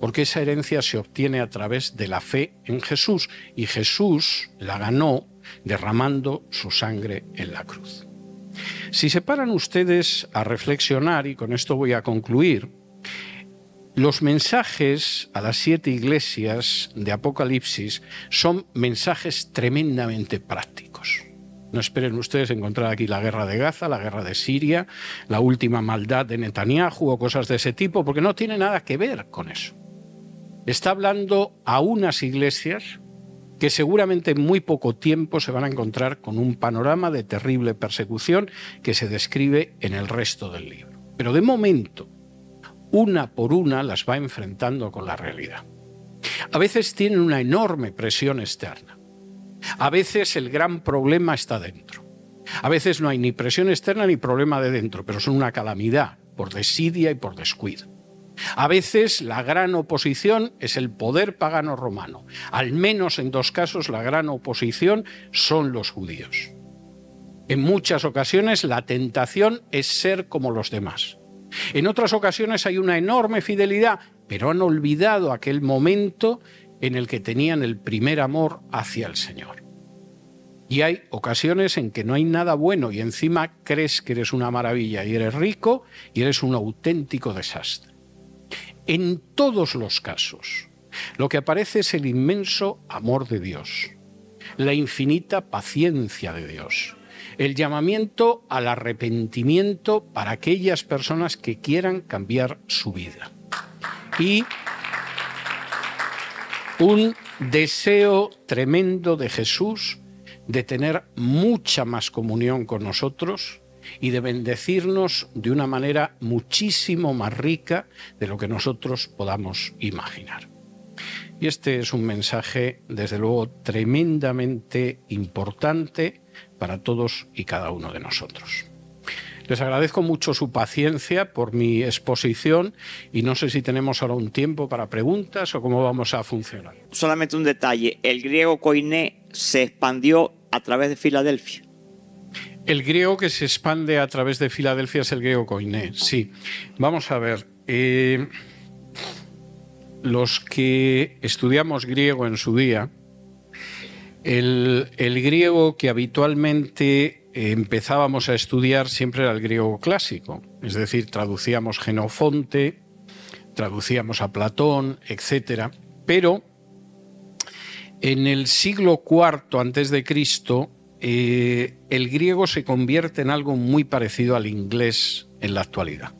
porque esa herencia se obtiene a través de la fe en Jesús y Jesús la ganó derramando su sangre en la cruz. Si se paran ustedes a reflexionar, y con esto voy a concluir, los mensajes a las siete iglesias de Apocalipsis son mensajes tremendamente prácticos. No esperen ustedes encontrar aquí la guerra de Gaza, la guerra de Siria, la última maldad de Netanyahu o cosas de ese tipo, porque no tiene nada que ver con eso. Está hablando a unas iglesias que seguramente en muy poco tiempo se van a encontrar con un panorama de terrible persecución que se describe en el resto del libro. Pero de momento, una por una las va enfrentando con la realidad. A veces tienen una enorme presión externa. A veces el gran problema está dentro. A veces no hay ni presión externa ni problema de dentro, pero son una calamidad por desidia y por descuido. A veces la gran oposición es el poder pagano romano. Al menos en dos casos la gran oposición son los judíos. En muchas ocasiones la tentación es ser como los demás. En otras ocasiones hay una enorme fidelidad, pero han olvidado aquel momento en el que tenían el primer amor hacia el Señor. Y hay ocasiones en que no hay nada bueno y encima crees que eres una maravilla y eres rico y eres un auténtico desastre. En todos los casos, lo que aparece es el inmenso amor de Dios, la infinita paciencia de Dios, el llamamiento al arrepentimiento para aquellas personas que quieran cambiar su vida. Y un deseo tremendo de Jesús de tener mucha más comunión con nosotros y de bendecirnos de una manera muchísimo más rica de lo que nosotros podamos imaginar. Y este es un mensaje, desde luego, tremendamente importante para todos y cada uno de nosotros. Les agradezco mucho su paciencia por mi exposición y no sé si tenemos ahora un tiempo para preguntas o cómo vamos a funcionar. Solamente un detalle, el griego koiné se expandió a través de Filadelfia. El griego que se expande a través de Filadelfia es el griego koiné, sí. Vamos a ver. Eh, los que estudiamos griego en su día, el, griego que habitualmente empezábamos a estudiar siempre era el griego clásico, es decir, traducíamos Genofonte, traducíamos a Platón, etc. Pero en el siglo IV antes de Cristo eh, el griego se convierte en algo muy parecido al inglés en la actualidad.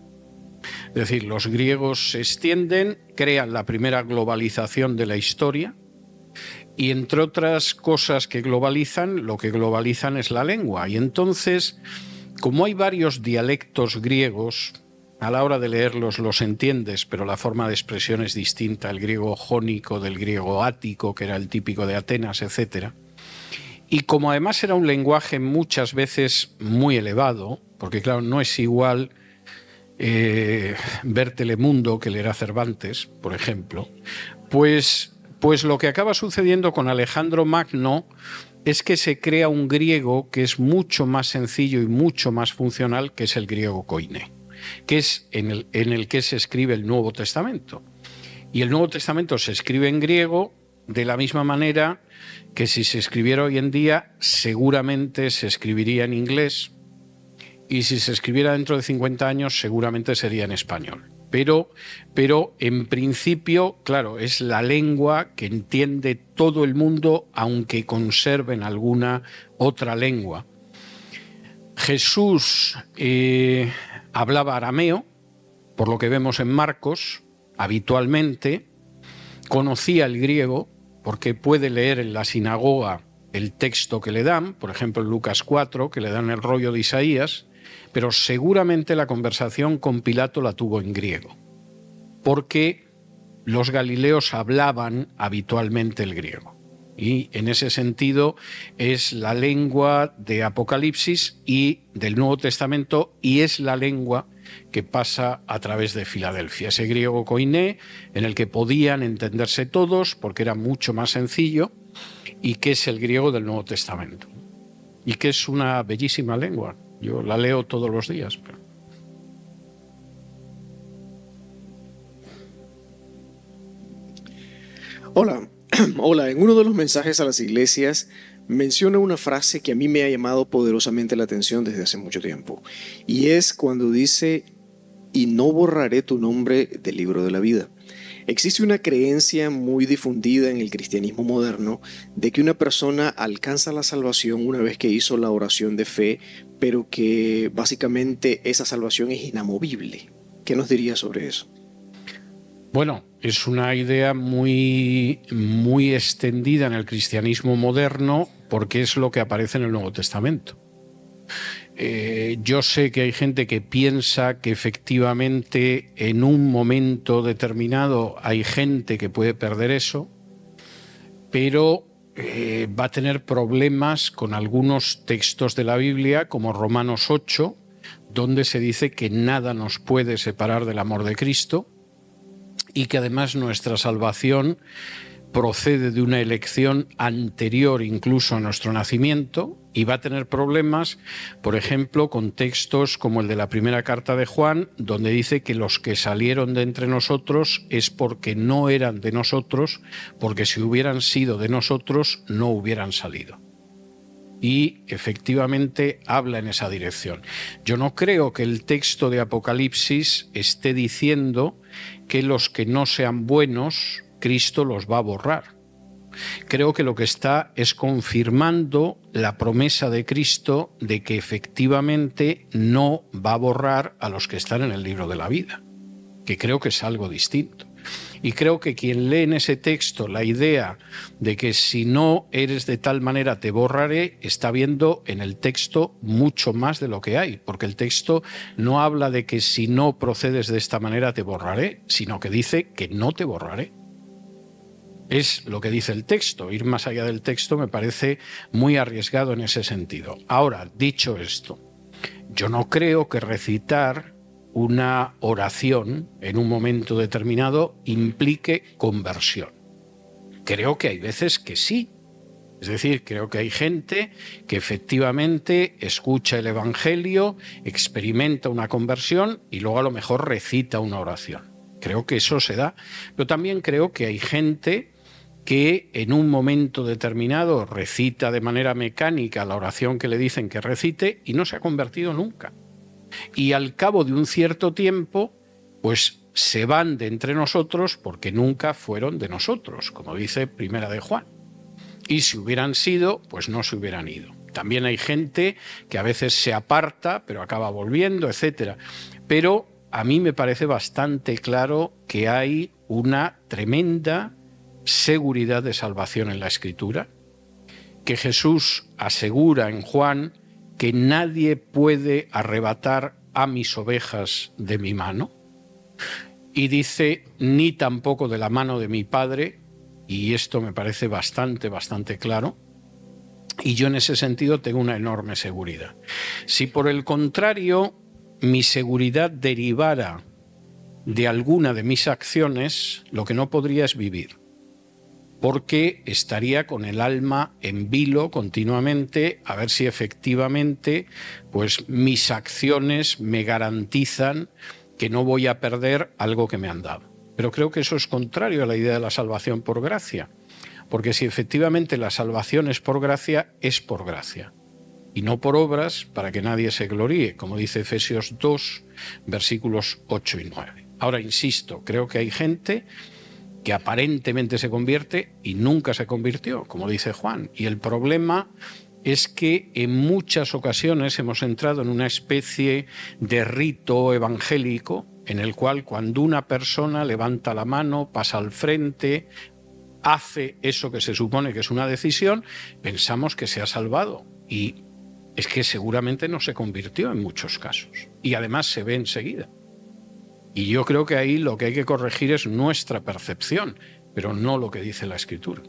Es decir, los griegos se extienden, crean la primera globalización de la historia y entre otras cosas que globalizan, lo que globalizan es la lengua. Y entonces, como hay varios dialectos griegos, a la hora de leerlos los entiendes, pero la forma de expresión es distinta, el griego jónico del griego ático, que era el típico de Atenas, etcétera y como además era un lenguaje muchas veces muy elevado, porque claro, no es igual eh, ver Telemundo que leer a Cervantes, por ejemplo, pues, pues lo que acaba sucediendo con Alejandro Magno es que se crea un griego que es mucho más sencillo y mucho más funcional, que es el griego koiné, que es en el, en el que se escribe el Nuevo Testamento. Y el Nuevo Testamento se escribe en griego de la misma manera que si se escribiera hoy en día seguramente se escribiría en inglés y si se escribiera dentro de 50 años seguramente sería en español. Pero, pero en principio, claro, es la lengua que entiende todo el mundo aunque conserven alguna otra lengua. Jesús eh, hablaba arameo, por lo que vemos en Marcos, habitualmente, conocía el griego, porque puede leer en la sinagoga el texto que le dan, por ejemplo en Lucas 4, que le dan el rollo de Isaías, pero seguramente la conversación con Pilato la tuvo en griego, porque los galileos hablaban habitualmente el griego. Y en ese sentido es la lengua de Apocalipsis y del Nuevo Testamento y es la lengua que pasa a través de Filadelfia. Ese griego coiné en el que podían entenderse todos porque era mucho más sencillo y que es el griego del Nuevo Testamento. Y que es una bellísima lengua. Yo la leo todos los días. Hola, hola. En uno de los mensajes a las iglesias menciona una frase que a mí me ha llamado poderosamente la atención desde hace mucho tiempo, y es cuando dice, y no borraré tu nombre del libro de la vida. Existe una creencia muy difundida en el cristianismo moderno de que una persona alcanza la salvación una vez que hizo la oración de fe, pero que básicamente esa salvación es inamovible. ¿Qué nos diría sobre eso? Bueno, es una idea muy, muy extendida en el cristianismo moderno porque es lo que aparece en el Nuevo Testamento. Eh, yo sé que hay gente que piensa que efectivamente en un momento determinado hay gente que puede perder eso, pero eh, va a tener problemas con algunos textos de la Biblia, como Romanos 8, donde se dice que nada nos puede separar del amor de Cristo y que además nuestra salvación procede de una elección anterior incluso a nuestro nacimiento y va a tener problemas, por ejemplo, con textos como el de la primera carta de Juan, donde dice que los que salieron de entre nosotros es porque no eran de nosotros, porque si hubieran sido de nosotros no hubieran salido y efectivamente habla en esa dirección. Yo no creo que el texto de Apocalipsis esté diciendo que los que no sean buenos, Cristo los va a borrar. Creo que lo que está es confirmando la promesa de Cristo de que efectivamente no va a borrar a los que están en el libro de la vida, que creo que es algo distinto. Y creo que quien lee en ese texto la idea de que si no eres de tal manera te borraré, está viendo en el texto mucho más de lo que hay, porque el texto no habla de que si no procedes de esta manera te borraré, sino que dice que no te borraré. Es lo que dice el texto. Ir más allá del texto me parece muy arriesgado en ese sentido. Ahora, dicho esto, yo no creo que recitar una oración en un momento determinado implique conversión. Creo que hay veces que sí. Es decir, creo que hay gente que efectivamente escucha el Evangelio, experimenta una conversión y luego a lo mejor recita una oración. Creo que eso se da. Pero también creo que hay gente que en un momento determinado recita de manera mecánica la oración que le dicen que recite y no se ha convertido nunca y al cabo de un cierto tiempo, pues se van de entre nosotros porque nunca fueron de nosotros, como dice Primera de Juan. Y si hubieran sido, pues no se hubieran ido. También hay gente que a veces se aparta, pero acaba volviendo, etc. Pero a mí me parece bastante claro que hay una tremenda seguridad de salvación en la Escritura, que Jesús asegura en Juan que nadie puede arrebatar a mis ovejas de mi mano. Y dice, ni tampoco de la mano de mi padre, y esto me parece bastante, bastante claro. Y yo en ese sentido tengo una enorme seguridad. Si por el contrario mi seguridad derivara de alguna de mis acciones, lo que no podría es vivir porque estaría con el alma en vilo continuamente a ver si efectivamente pues mis acciones me garantizan que no voy a perder algo que me han dado. Pero creo que eso es contrario a la idea de la salvación por gracia, porque si efectivamente la salvación es por gracia, es por gracia y no por obras para que nadie se gloríe, como dice Efesios 2, versículos 8 y 9. Ahora, insisto, creo que hay gente que aparentemente se convierte y nunca se convirtió, como dice Juan. Y el problema es que en muchas ocasiones hemos entrado en una especie de rito evangélico en el cual cuando una persona levanta la mano, pasa al frente, hace eso que se supone que es una decisión, pensamos que se ha salvado. Y es que seguramente no se convirtió en muchos casos. Y además se ve enseguida. Y yo creo que ahí lo que hay que corregir es nuestra percepción, pero no lo que dice la escritura.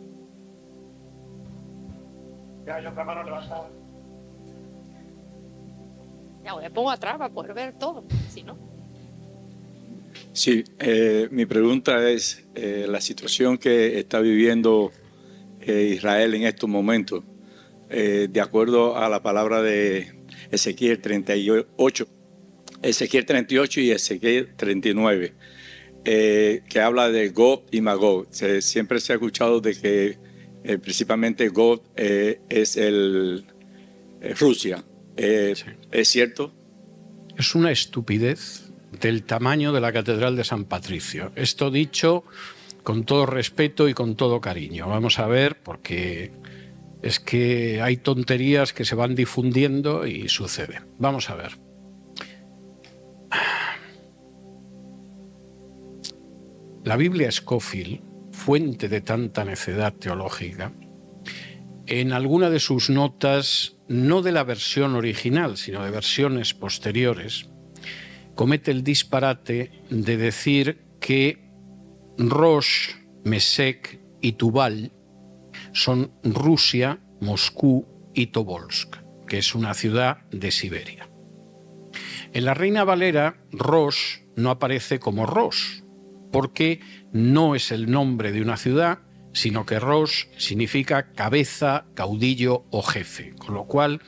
Ya, yo otra mano levantada. Ya, me pongo atrás para poder ver todo, si no. Sí, eh, mi pregunta es eh, la situación que está viviendo eh, Israel en estos momentos, de acuerdo a la palabra de Ezequiel 38, Ezequiel 38 y Ezequiel 39. eh, que habla de Gog y Magog. Se- siempre se ha escuchado de que eh, principalmente Gog eh, es el Rusia. ¿Es cierto? Es una estupidez del tamaño de la Catedral de San Patricio. Esto dicho con todo respeto y con todo cariño. Vamos a ver, porque es que hay tonterías que se van difundiendo y sucede. Vamos a ver. La Biblia Scofield, fuente de tanta necedad teológica, en alguna de sus notas, no de la versión original, sino de versiones posteriores, comete el disparate de decir que Rosh, Mesek y Tubal son Rusia, Moscú y Tobolsk, que es una ciudad de Siberia. En la Reina Valera, Rosh no aparece como Rosh, porque no es el nombre de una ciudad, sino que Rosh significa cabeza, caudillo o jefe, con lo cual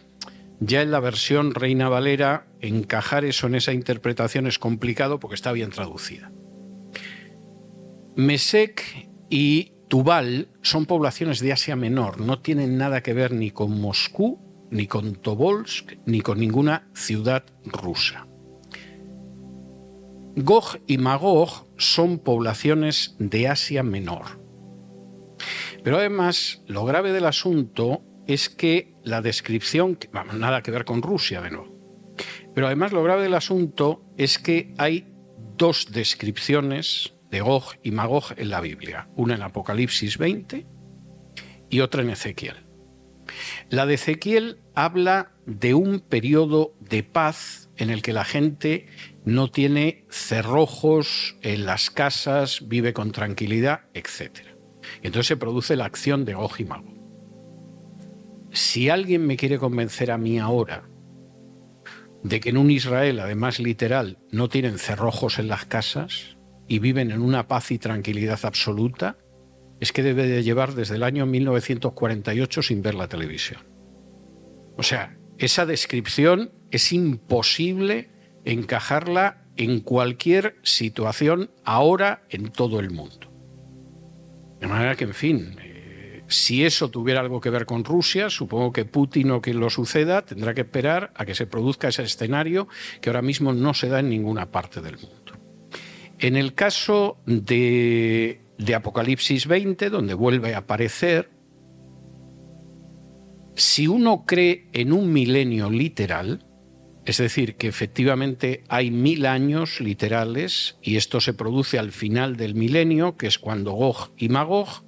ya en la versión Reina Valera encajar eso en esa interpretación es complicado porque está bien traducida. Mesek y Tubal son poblaciones de Asia Menor, no tienen nada que ver ni con Moscú, ni con Tobolsk, ni con ninguna ciudad rusa. Gog y Magog son poblaciones de Asia Menor. Pero además, lo grave del asunto es que la descripción, vamos, nada que ver con Rusia de nuevo, pero además lo grave del asunto es que hay dos descripciones de Gog y Magog en la Biblia, una en Apocalipsis 20 y otra en Ezequiel. La de Ezequiel habla de un periodo de paz en el que la gente no tiene cerrojos en las casas, vive con tranquilidad, etc. Entonces se produce la acción de Gog y Magog. Si alguien me quiere convencer a mí ahora de que en un Israel, además literal, no tienen cerrojos en las casas y viven en una paz y tranquilidad absoluta, es que debe de llevar desde el año 1948 sin ver la televisión. O sea, esa descripción es imposible encajarla en cualquier situación ahora en todo el mundo. De manera que, en fin, eh, si eso tuviera algo que ver con Rusia, supongo que Putin o quien lo suceda tendrá que esperar a que se produzca ese escenario que ahora mismo no se da en ninguna parte del mundo. En el caso de, de Apocalipsis 20, donde vuelve a aparecer, si uno cree en un milenio literal, es decir, que efectivamente hay mil años literales y esto se produce al final del milenio, que es cuando Gog y Magog,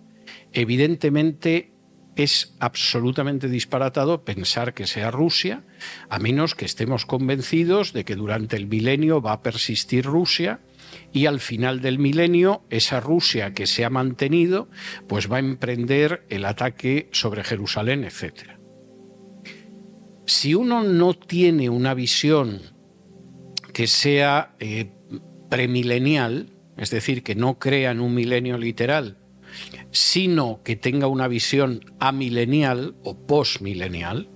evidentemente es absolutamente disparatado pensar que sea Rusia, a menos que estemos convencidos de que durante el milenio va a persistir Rusia y al final del milenio esa Rusia que se ha mantenido pues va a emprender el ataque sobre Jerusalén, etcétera. Si uno no tiene una visión que sea eh, premilenial, es decir, que no crea en un milenio literal, sino que tenga una visión amilenial o postmilenial,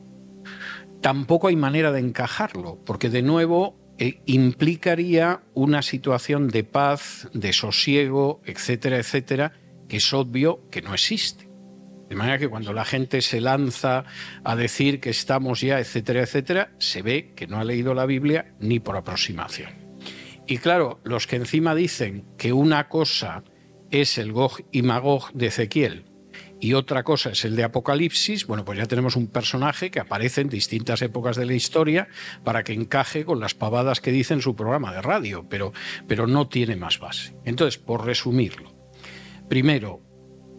tampoco hay manera de encajarlo, porque de nuevo eh, implicaría una situación de paz, de sosiego, etcétera, etcétera, que es obvio que no existe. De manera que cuando la gente se lanza a decir que estamos ya, etcétera, etcétera, se ve que no ha leído la Biblia ni por aproximación. Y claro, los que encima dicen que una cosa es el Gog y Magog de Ezequiel y otra cosa es el de Apocalipsis, bueno, pues ya tenemos un personaje que aparece en distintas épocas de la historia para que encaje con las pavadas que dice en su programa de radio, pero, pero no tiene más base. Entonces, por resumirlo, primero,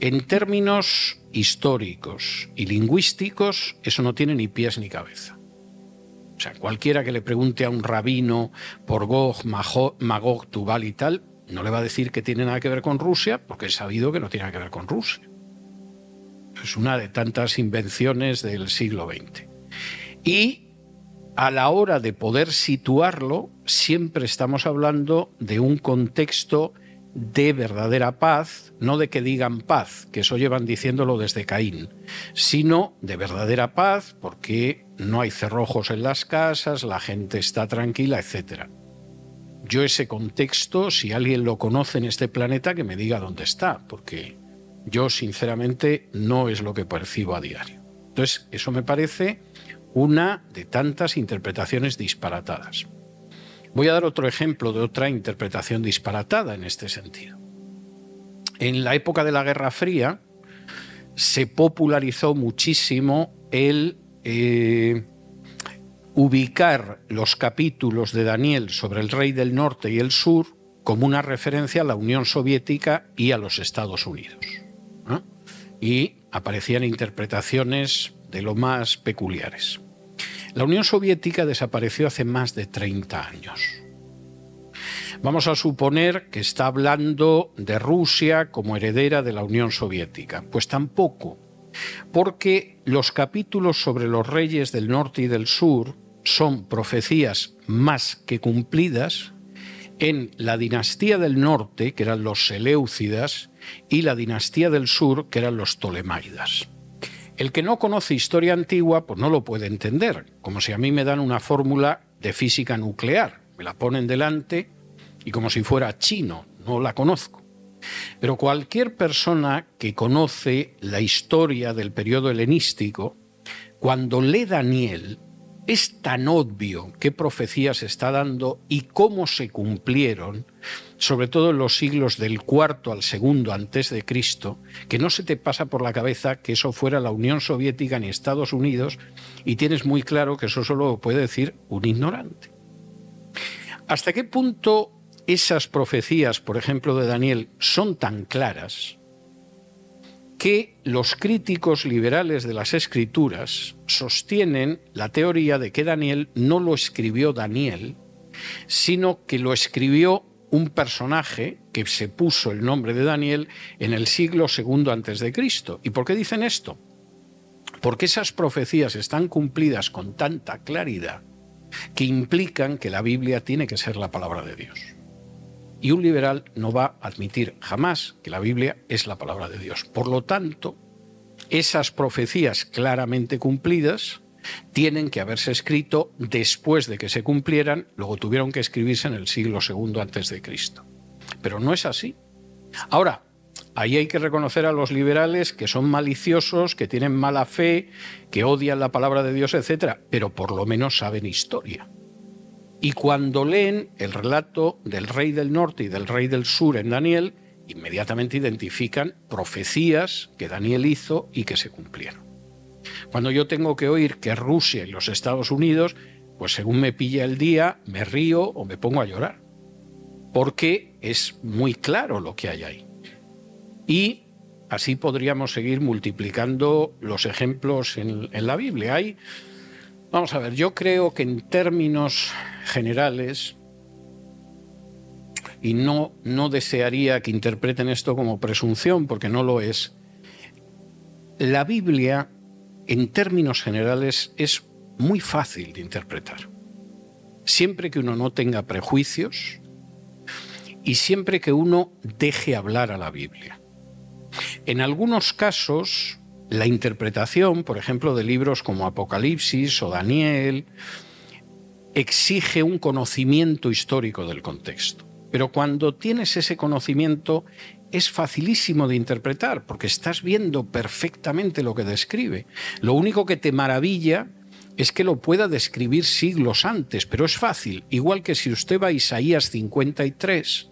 en términos históricos y lingüísticos, eso no tiene ni pies ni cabeza. O sea, cualquiera que le pregunte a un rabino por Gog, Magog, Tubal y tal, no le va a decir que tiene nada que ver con Rusia, porque es sabido que no tiene nada que ver con Rusia. Es una de tantas invenciones del siglo XX. Y a la hora de poder situarlo, siempre estamos hablando de un contexto de verdadera paz, no de que digan paz, que eso llevan diciéndolo desde Caín, sino de verdadera paz porque no hay cerrojos en las casas, la gente está tranquila, etc. yo ese contexto, si alguien lo conoce en este planeta, que me diga dónde está, porque yo sinceramente no es lo que percibo a diario. Entonces, eso me parece una de tantas interpretaciones disparatadas. Voy a dar otro ejemplo de otra interpretación disparatada en este sentido. En la época de la Guerra Fría se popularizó muchísimo el eh, ubicar los capítulos de Daniel sobre el rey del norte y el sur como una referencia a la Unión Soviética y a los Estados Unidos. Y aparecían interpretaciones de lo más peculiares. La Unión Soviética desapareció hace más de 30 años. Vamos a suponer que está hablando de Rusia como heredera de la Unión Soviética. Pues tampoco, porque los capítulos sobre los reyes del norte y del sur son profecías más que cumplidas en la dinastía del norte, que eran los Seleucidas, y la dinastía del sur, que eran los Ptolemaidas. El que no conoce historia antigua, pues no lo puede entender, como si a mí me dan una fórmula de física nuclear, me la ponen delante y como si fuera chino, no la conozco. Pero cualquier persona que conoce la historia del periodo helenístico, cuando lee Daniel, es tan obvio qué profecías está dando y cómo se cumplieron, sobre todo en los siglos del cuarto al segundo antes de Cristo, que no se te pasa por la cabeza que eso fuera la Unión Soviética ni Estados Unidos y tienes muy claro que eso solo puede decir un ignorante. ¿Hasta qué punto esas profecías, por ejemplo, de Daniel, son tan claras que los críticos liberales de las escrituras sostienen la teoría de que Daniel no lo escribió Daniel, sino que lo escribió un personaje que se puso el nombre de Daniel en el siglo segundo antes de Cristo. ¿Y por qué dicen esto? Porque esas profecías están cumplidas con tanta claridad que implican que la Biblia tiene que ser la palabra de Dios. Y un liberal no va a admitir jamás que la Biblia es la palabra de Dios. Por lo tanto, esas profecías claramente cumplidas tienen que haberse escrito después de que se cumplieran, luego tuvieron que escribirse en el siglo segundo antes de Cristo. Pero no es así. Ahora, ahí hay que reconocer a los liberales que son maliciosos, que tienen mala fe, que odian la palabra de Dios, etcétera, pero por lo menos saben historia. Y cuando leen el relato del rey del norte y del rey del sur en Daniel, inmediatamente identifican profecías que Daniel hizo y que se cumplieron. Cuando yo tengo que oír que Rusia y los Estados Unidos, pues según me pilla el día, me río o me pongo a llorar, porque es muy claro lo que hay ahí. Y así podríamos seguir multiplicando los ejemplos en, la Biblia. Hay Vamos a ver, yo creo que en términos generales, y no, no desearía que interpreten esto como presunción, porque no lo es, la Biblia, en términos generales, es muy fácil de interpretar. Siempre que uno no tenga prejuicios y siempre que uno deje hablar a la Biblia. En algunos casos, la interpretación, por ejemplo, de libros como Apocalipsis o Daniel, exige un conocimiento histórico del contexto. Pero cuando tienes ese conocimiento es facilísimo de interpretar porque estás viendo perfectamente lo que describe. Lo único que te maravilla es que lo pueda describir siglos antes, pero es fácil. Igual que si usted va a Isaías 53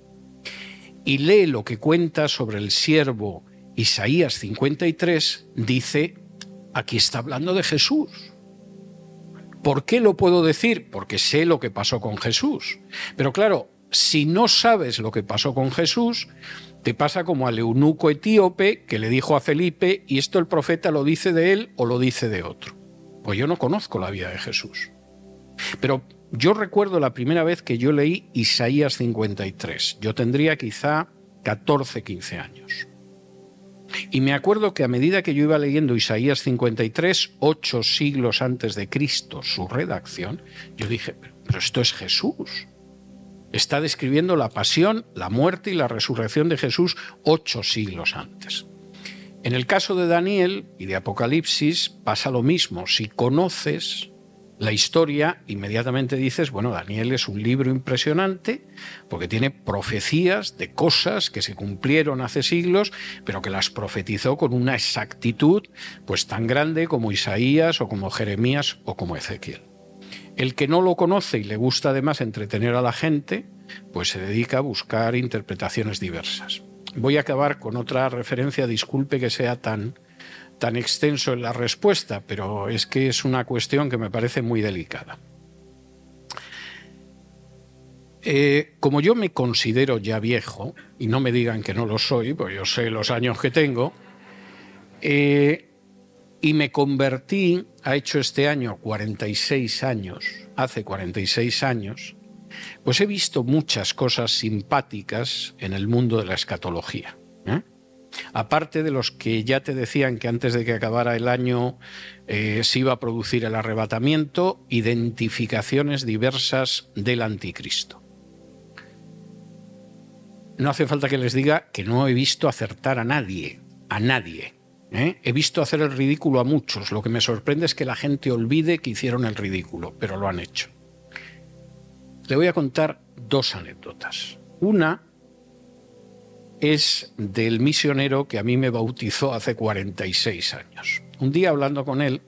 y lee lo que cuenta sobre el siervo Isaías 53 dice, aquí está hablando de Jesús. ¿Por qué lo puedo decir? Porque sé lo que pasó con Jesús. Pero claro, si no sabes lo que pasó con Jesús, te pasa como al eunuco etíope que le dijo a Felipe, y esto el profeta lo dice de él o lo dice de otro. Pues yo no conozco la vida de Jesús. Pero yo recuerdo la primera vez que yo leí Isaías 53. Yo tendría quizá 14, 15 años. Y me acuerdo que a medida que yo iba leyendo Isaías 53, ocho siglos antes de Cristo, su redacción, yo dije, pero esto es Jesús. Está describiendo la pasión, la muerte y la resurrección de Jesús ocho siglos antes. En el caso de Daniel y de Apocalipsis pasa lo mismo. Si conoces la historia, inmediatamente dices, bueno, Daniel es un libro impresionante porque tiene profecías de cosas que se cumplieron hace siglos, pero que las profetizó con una exactitud pues tan grande como Isaías o como Jeremías o como Ezequiel. El que no lo conoce y le gusta además entretener a la gente, pues se dedica a buscar interpretaciones diversas. Voy a acabar con otra referencia, disculpe que sea tan tan extenso en la respuesta, pero es que es una cuestión que me parece muy delicada. Eh, como yo me considero ya viejo, y no me digan que no lo soy, pues yo sé los años que tengo, eh, y me convertí, ha hecho este año 46 años, hace 46 años, pues he visto muchas cosas simpáticas en el mundo de la escatología. ¿eh? Aparte de los que ya te decían que antes de que acabara el año eh, se iba a producir el arrebatamiento, identificaciones diversas del anticristo. No hace falta que les diga que no he visto acertar a nadie, a nadie. ¿eh? He visto hacer el ridículo a muchos. Lo que me sorprende es que la gente olvide que hicieron el ridículo, pero lo han hecho. Le voy a contar dos anécdotas. Una es del misionero que a mí me bautizó hace 46 años. Un día hablando con él,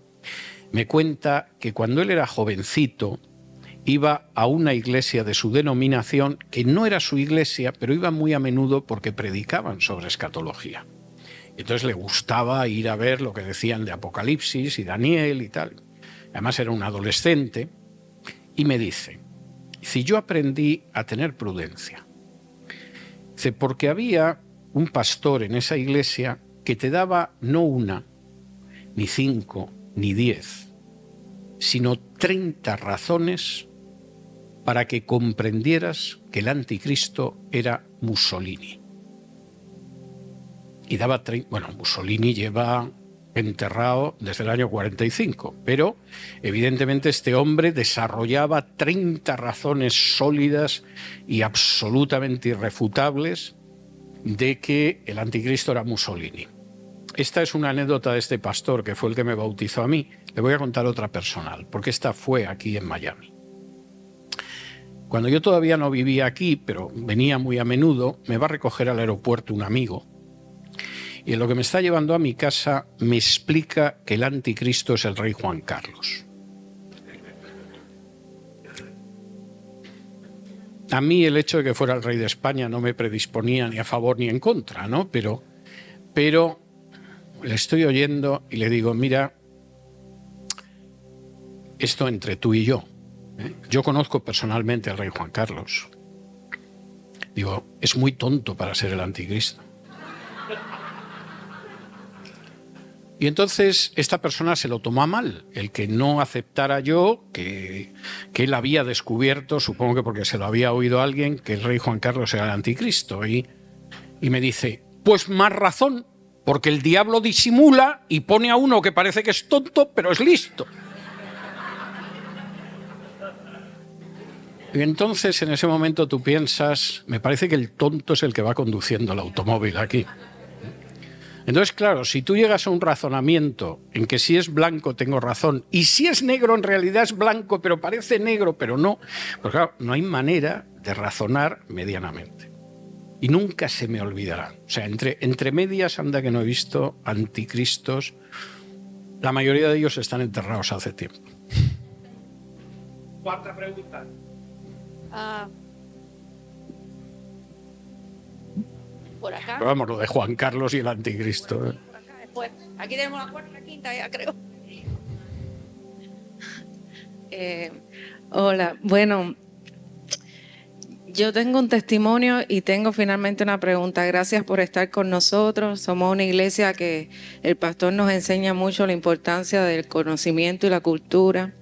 me cuenta que cuando él era jovencito, iba a una iglesia de su denominación, que no era su iglesia, pero iba muy a menudo porque predicaban sobre escatología. Entonces le gustaba ir a ver lo que decían de Apocalipsis y Daniel y tal. Además era un adolescente. Y me dice, si yo aprendí a tener prudencia, Dice, porque había un pastor en esa iglesia que te daba no una, ni cinco, ni diez, sino treinta razones para que comprendieras que el anticristo era Mussolini. Y daba, bueno, Mussolini lleva enterrado desde el año 45, pero evidentemente este hombre desarrollaba 30 razones sólidas y absolutamente irrefutables de que el anticristo era Mussolini. Esta es una anécdota de este pastor que fue el que me bautizó a mí. Le voy a contar otra personal, porque esta fue aquí en Miami. Cuando yo todavía no vivía aquí, pero venía muy a menudo, me va a recoger al aeropuerto un amigo y en lo que me está llevando a mi casa me explica que el anticristo es el rey Juan Carlos. A mí el hecho de que fuera el rey de España no me predisponía ni a favor ni en contra, ¿no? Pero, pero le estoy oyendo y le digo, mira, esto entre tú y yo. ¿eh? Yo conozco personalmente al rey Juan Carlos. Digo, es muy tonto para ser el anticristo. Y entonces esta persona se lo tomó mal, el que no aceptara yo que, que, él había descubierto, supongo que porque se lo había oído alguien, que el rey Juan Carlos era el anticristo. Y, y me dice, pues más razón, porque el diablo disimula y pone a uno que parece que es tonto, pero es listo. Y entonces en ese momento tú piensas, me parece que el tonto es el que va conduciendo el automóvil aquí. Entonces, claro, si tú llegas a un razonamiento en que si es blanco tengo razón y si es negro en realidad es blanco, pero parece negro, pero no, pues claro, no hay manera de razonar medianamente. Y nunca se me olvidará. O sea, entre, entre medias anda que no he visto anticristos. La mayoría de ellos están enterrados hace tiempo. Cuarta pregunta. Ah, por acá. Vamos, lo de Juan Carlos y el anticristo. ¿eh? Por acá después. Aquí tenemos la cuarta y la quinta, ya creo. Eh, hola, bueno, yo tengo un testimonio y tengo finalmente una pregunta. Gracias por estar con nosotros. Somos una iglesia que el pastor nos enseña mucho la importancia del conocimiento y la cultura.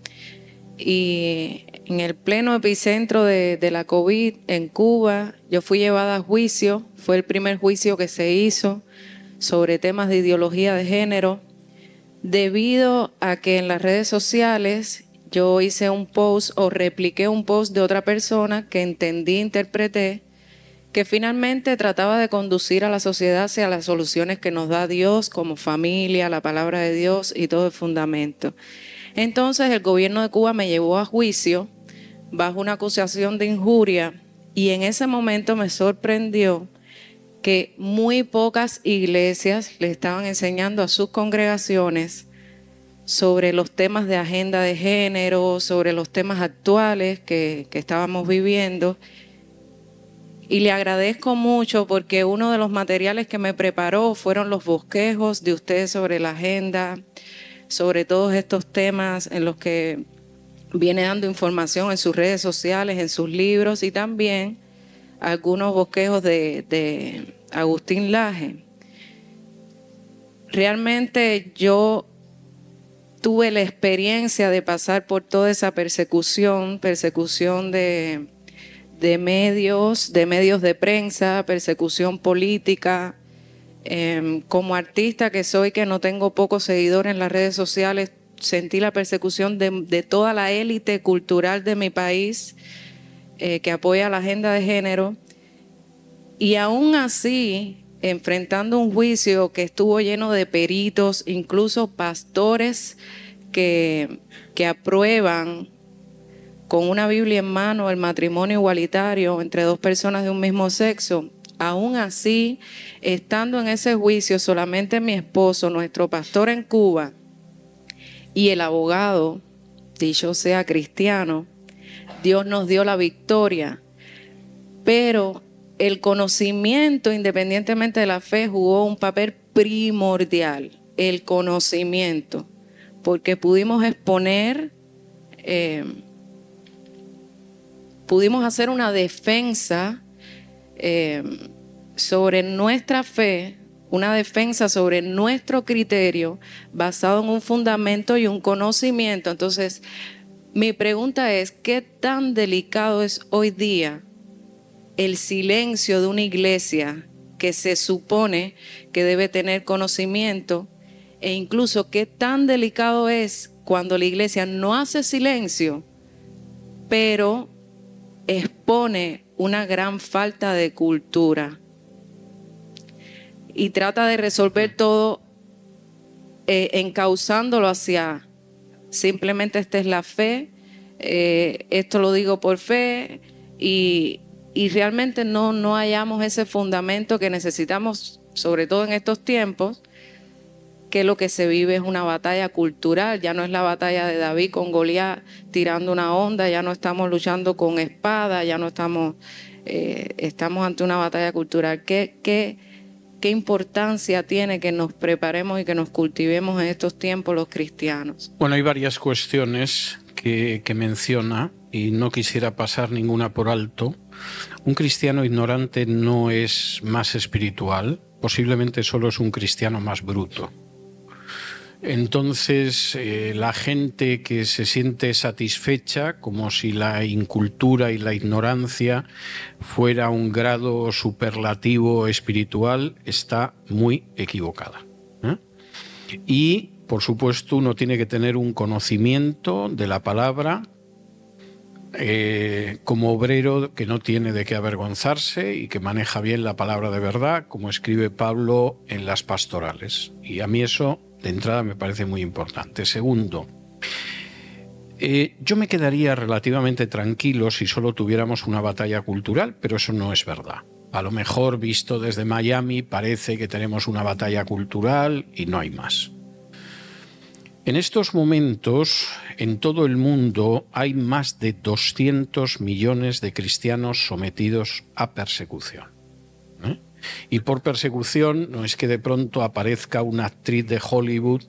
Y en el pleno epicentro de, la COVID en Cuba, yo fui llevada a juicio. Fue el primer juicio que se hizo sobre temas de ideología de género, debido a que en las redes sociales yo hice un post o repliqué un post de otra persona que entendí, interpreté, que finalmente trataba de conducir a la sociedad hacia las soluciones que nos da Dios como familia, la palabra de Dios y todo el fundamento. Entonces el gobierno de Cuba me llevó a juicio bajo una acusación de injuria y en ese momento me sorprendió que muy pocas iglesias le estaban enseñando a sus congregaciones sobre los temas de agenda de género, sobre los temas actuales que, que estábamos viviendo. Y le agradezco mucho porque uno de los materiales que me preparó fueron los bosquejos de usted sobre la agenda, sobre todos estos temas en los que viene dando información en sus redes sociales, en sus libros y también algunos bosquejos de, Agustín Laje. Realmente yo tuve la experiencia de pasar por toda esa persecución, persecución de, medios, de medios de prensa, persecución política. Em, como artista que soy, que no tengo pocos seguidores en las redes sociales, sentí la persecución de, toda la élite cultural de mi país eh, que apoya la agenda de género. Y aún así, enfrentando un juicio que estuvo lleno de peritos, incluso pastores que, que aprueban con una Biblia en mano el matrimonio igualitario entre dos personas de un mismo sexo, aún así, estando en ese juicio, solamente mi esposo, nuestro pastor en Cuba, y el abogado, dicho sea cristiano, Dios nos dio la victoria. Pero el conocimiento, independientemente de la fe, jugó un papel primordial. El conocimiento. Porque pudimos exponer, eh, pudimos hacer una defensa eh, sobre nuestra fe una defensa sobre nuestro criterio basado en un fundamento y un conocimiento. Entonces, mi pregunta es, ¿qué tan delicado es hoy día el silencio de una iglesia que se supone que debe tener conocimiento? E incluso, ¿qué tan delicado es cuando la iglesia no hace silencio, pero expone una gran falta de cultura? Y trata de resolver todo eh, encauzándolo hacia simplemente esta es la fe, eh, esto lo digo por fe y, realmente no, no hallamos ese fundamento que necesitamos, sobre todo en estos tiempos, que lo que se vive es una batalla cultural, ya no es la batalla de David con Goliat tirando una onda, ya no estamos luchando con espada, ya no estamos, eh, estamos ante una batalla cultural. ¿Qué, qué, qué importancia tiene que nos preparemos y que nos cultivemos en estos tiempos los cristianos. Bueno, hay varias cuestiones que, menciona y no quisiera pasar ninguna por alto. Un cristiano ignorante no es más espiritual, posiblemente solo es un cristiano más bruto. Entonces, eh, la gente que se siente satisfecha, como si la incultura y la ignorancia fuera un grado superlativo espiritual, está muy equivocada. ¿eh? Y, por supuesto, uno tiene que tener un conocimiento de la palabra eh, como obrero que no tiene de qué avergonzarse y que maneja bien la palabra de verdad, como escribe Pablo en las pastorales. Y a mí eso de entrada me parece muy importante. Segundo, eh, yo me quedaría relativamente tranquilo si solo tuviéramos una batalla cultural, pero eso no es verdad. A lo mejor visto desde Miami parece que tenemos una batalla cultural y no hay más. En estos momentos, en todo el mundo, hay más de 200 millones de cristianos sometidos a persecución. Y por persecución no es que de pronto aparezca una actriz de Hollywood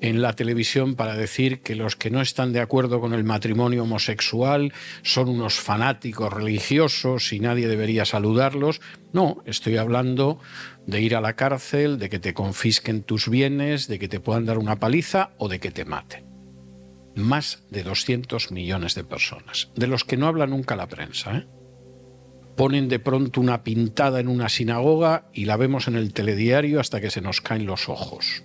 en la televisión para decir que los que no están de acuerdo con el matrimonio homosexual son unos fanáticos religiosos y nadie debería saludarlos. No, estoy hablando de ir a la cárcel, de que te confisquen tus bienes, de que te puedan dar una paliza o de que te maten. Más de 200 millones de personas, de los que no habla nunca la prensa. ¿eh? Ponen de pronto una pintada en una sinagoga y la vemos en el telediario hasta que se nos caen los ojos.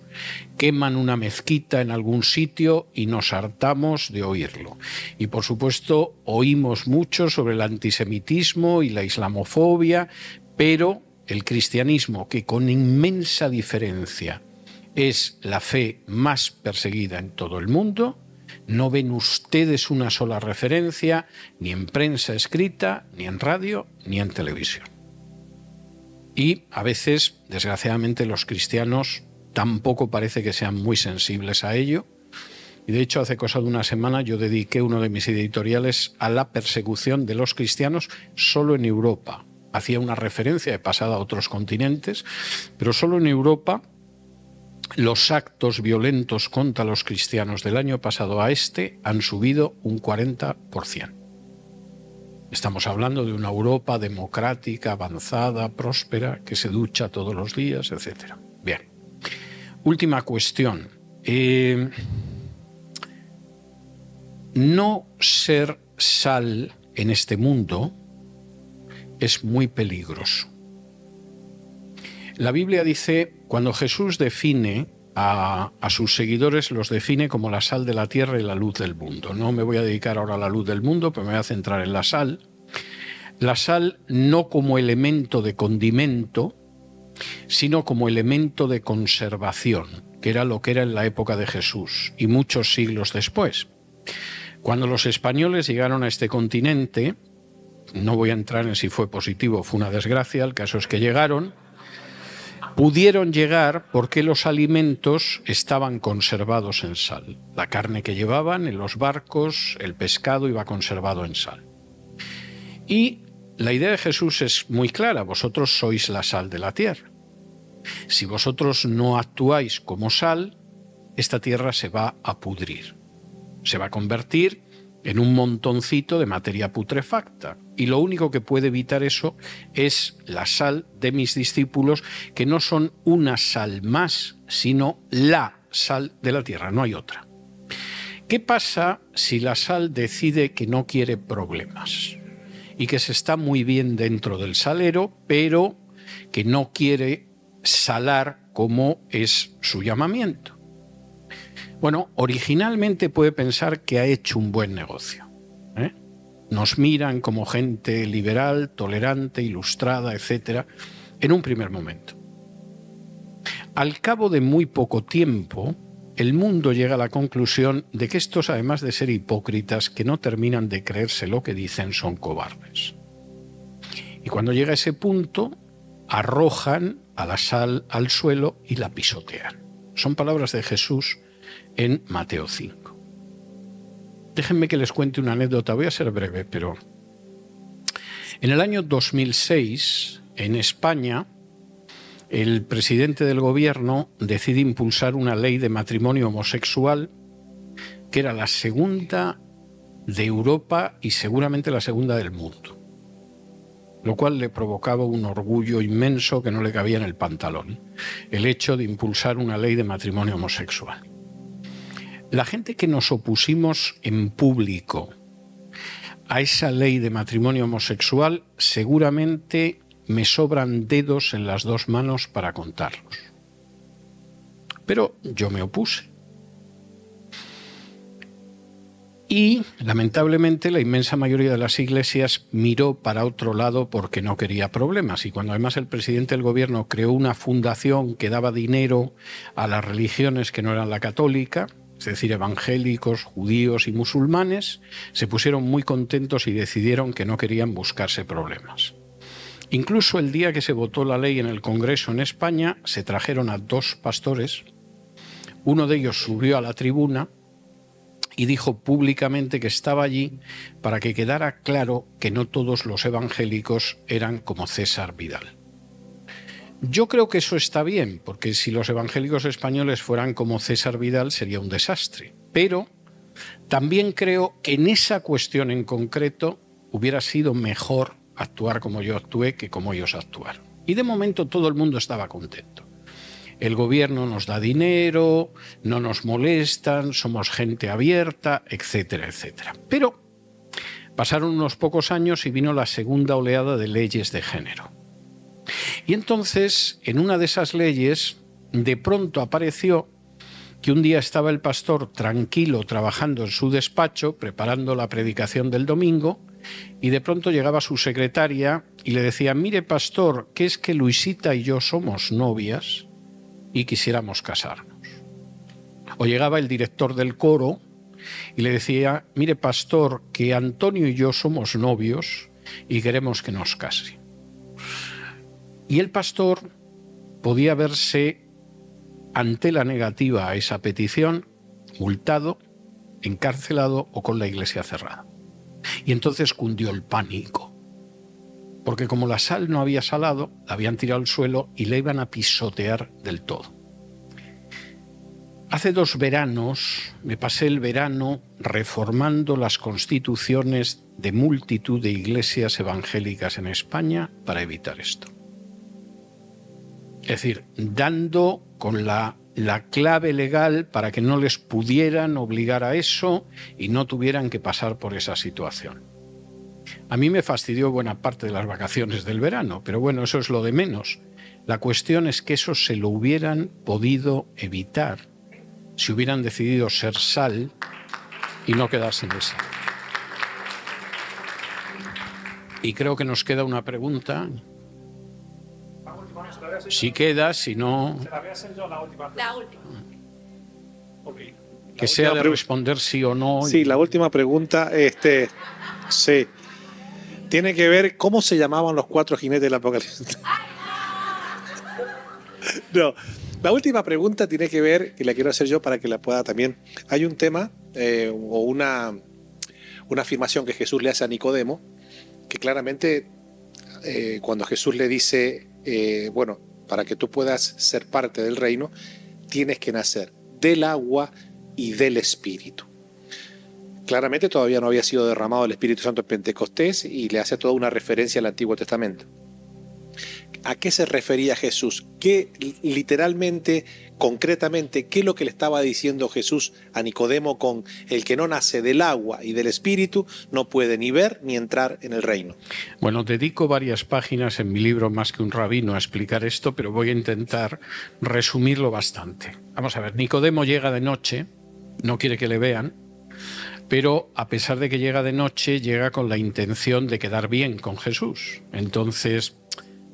Queman una mezquita en algún sitio y nos hartamos de oírlo. Y por supuesto oímos mucho sobre el antisemitismo y la islamofobia, pero el cristianismo, que con inmensa diferencia es la fe más perseguida en todo el mundo, No ven ustedes una sola referencia ni en prensa escrita, ni en radio, ni en televisión. Y a veces, desgraciadamente, los cristianos tampoco parece que sean muy sensibles a ello. Y de hecho, hace cosa de una semana yo dediqué uno de mis editoriales a la persecución de los cristianos solo en Europa. Hacía una referencia, he pasado a otros continentes, pero solo en Europa los actos violentos contra los cristianos del año pasado a este han subido un 40%. Estamos hablando de una Europa democrática, avanzada, próspera, que se ducha todos los días, etc. Bien. Última cuestión. Eh, no ser sal en este mundo es muy peligroso. La Biblia dice, cuando Jesús define a, sus seguidores, los define como la sal de la tierra y la luz del mundo. No me voy a dedicar ahora a la luz del mundo, pero me voy a centrar en la sal. La sal no como elemento de condimento, sino como elemento de conservación, que era lo que era en la época de Jesús y muchos siglos después. Cuando los españoles llegaron a este continente, no voy a entrar en si fue positivo o fue una desgracia, el caso es que llegaron, pudieron llegar porque los alimentos estaban conservados en sal. La carne que llevaban en los barcos, el pescado iba conservado en sal. Y la idea de Jesús es muy clara, vosotros sois la sal de la tierra. Si vosotros no actuáis como sal, esta tierra se va a pudrir, se va a convertir en un montoncito de materia putrefacta. Y lo único que puede evitar eso es la sal de mis discípulos, que no son una sal más, sino la sal de la tierra, no hay otra. ¿Qué pasa si la sal decide que no quiere problemas y que se está muy bien dentro del salero, pero que no quiere salar como es su llamamiento? Bueno, originalmente puede pensar que ha hecho un buen negocio. ¿eh? Nos miran como gente liberal, tolerante, ilustrada, etc., en un primer momento. Al cabo de muy poco tiempo, el mundo llega a la conclusión de que estos, además de ser hipócritas, que no terminan de creerse lo que dicen, son cobardes. Y cuando llega a ese punto, arrojan a la sal al suelo y la pisotean. Son palabras de Jesús en Mateo 5. Déjenme que les cuente una anécdota, voy a ser breve, pero en el año 2006, en España, el presidente del gobierno decide impulsar una ley de matrimonio homosexual que era la segunda de Europa y seguramente la segunda del mundo, lo cual le provocaba un orgullo inmenso que no le cabía en el pantalón, el hecho de impulsar una ley de matrimonio homosexual. La gente que nos opusimos en público a esa ley de matrimonio homosexual, seguramente me sobran dedos en las dos manos para contarlos. Pero yo me opuse. Y, lamentablemente, la inmensa mayoría de las iglesias miró para otro lado porque no quería problemas. Y cuando además el presidente del gobierno creó una fundación que daba dinero a las religiones que no eran la católica, es decir, evangélicos, judíos y musulmanes, se pusieron muy contentos y decidieron que no querían buscarse problemas. Incluso el día que se votó la ley en el Congreso en España, se trajeron a dos pastores. Uno de ellos subió a la tribuna y dijo públicamente que estaba allí para que quedara claro que no todos los evangélicos eran como César Vidal. Yo creo que eso está bien, porque si los evangélicos españoles fueran como César Vidal sería un desastre. Pero también creo que en esa cuestión en concreto hubiera sido mejor actuar como yo actué que como ellos actuaron. Y de momento todo el mundo estaba contento. El gobierno nos da dinero, no nos molestan, somos gente abierta, etcétera, etcétera. Pero pasaron unos pocos años y vino la segunda oleada de leyes de género. Y entonces, en una de esas leyes, de pronto apareció que un día estaba el pastor tranquilo trabajando en su despacho, preparando la predicación del domingo, y de pronto llegaba su secretaria y le decía, mire pastor, que es que Luisita y yo somos novias y quisiéramos casarnos. O llegaba el director del coro y le decía, mire pastor, que Antonio y yo somos novios y queremos que nos case. Y el pastor podía verse ante la negativa a esa petición, multado, encarcelado o con la iglesia cerrada. Y entonces cundió el pánico, porque como la sal no había salado, la habían tirado al suelo y le iban a pisotear del todo. Hace dos veranos me pasé el verano reformando las constituciones de multitud de iglesias evangélicas en España para evitar esto. Es decir, dando con la, la, clave legal para que no les pudieran obligar a eso y no tuvieran que pasar por esa situación. A mí me fastidió buena parte de las vacaciones del verano, pero bueno, eso es lo de menos. La cuestión es que eso se lo hubieran podido evitar si hubieran decidido ser sal y no quedarse en esa. Y creo que nos queda una pregunta. Si queda, si no. La última. Que sea de responder sí o no. Sí, la última pregunta, este, sí, tiene que ver cómo se llamaban los cuatro jinetes del apocalipsis. No, la última pregunta tiene que ver, y la quiero hacer yo para que la pueda también. Hay un tema eh, o una, una afirmación que Jesús le hace a Nicodemo, que claramente eh, cuando Jesús le dice, eh, bueno, para que tú puedas ser parte del reino, tienes que nacer del agua y del Espíritu. Claramente todavía no había sido derramado el Espíritu Santo en Pentecostés y le hace toda una referencia al Antiguo Testamento. ¿A qué se refería Jesús? ¿Qué literalmente, concretamente, qué es lo que le estaba diciendo Jesús a Nicodemo con el que no nace del agua y del espíritu no puede ni ver ni entrar en el reino? Bueno, dedico varias páginas en mi libro Más que un rabino a explicar esto, pero voy a intentar resumirlo bastante. Vamos a ver, Nicodemo llega de noche, no quiere que le vean, pero a pesar de que llega de noche, llega con la intención de quedar bien con Jesús. Entonces,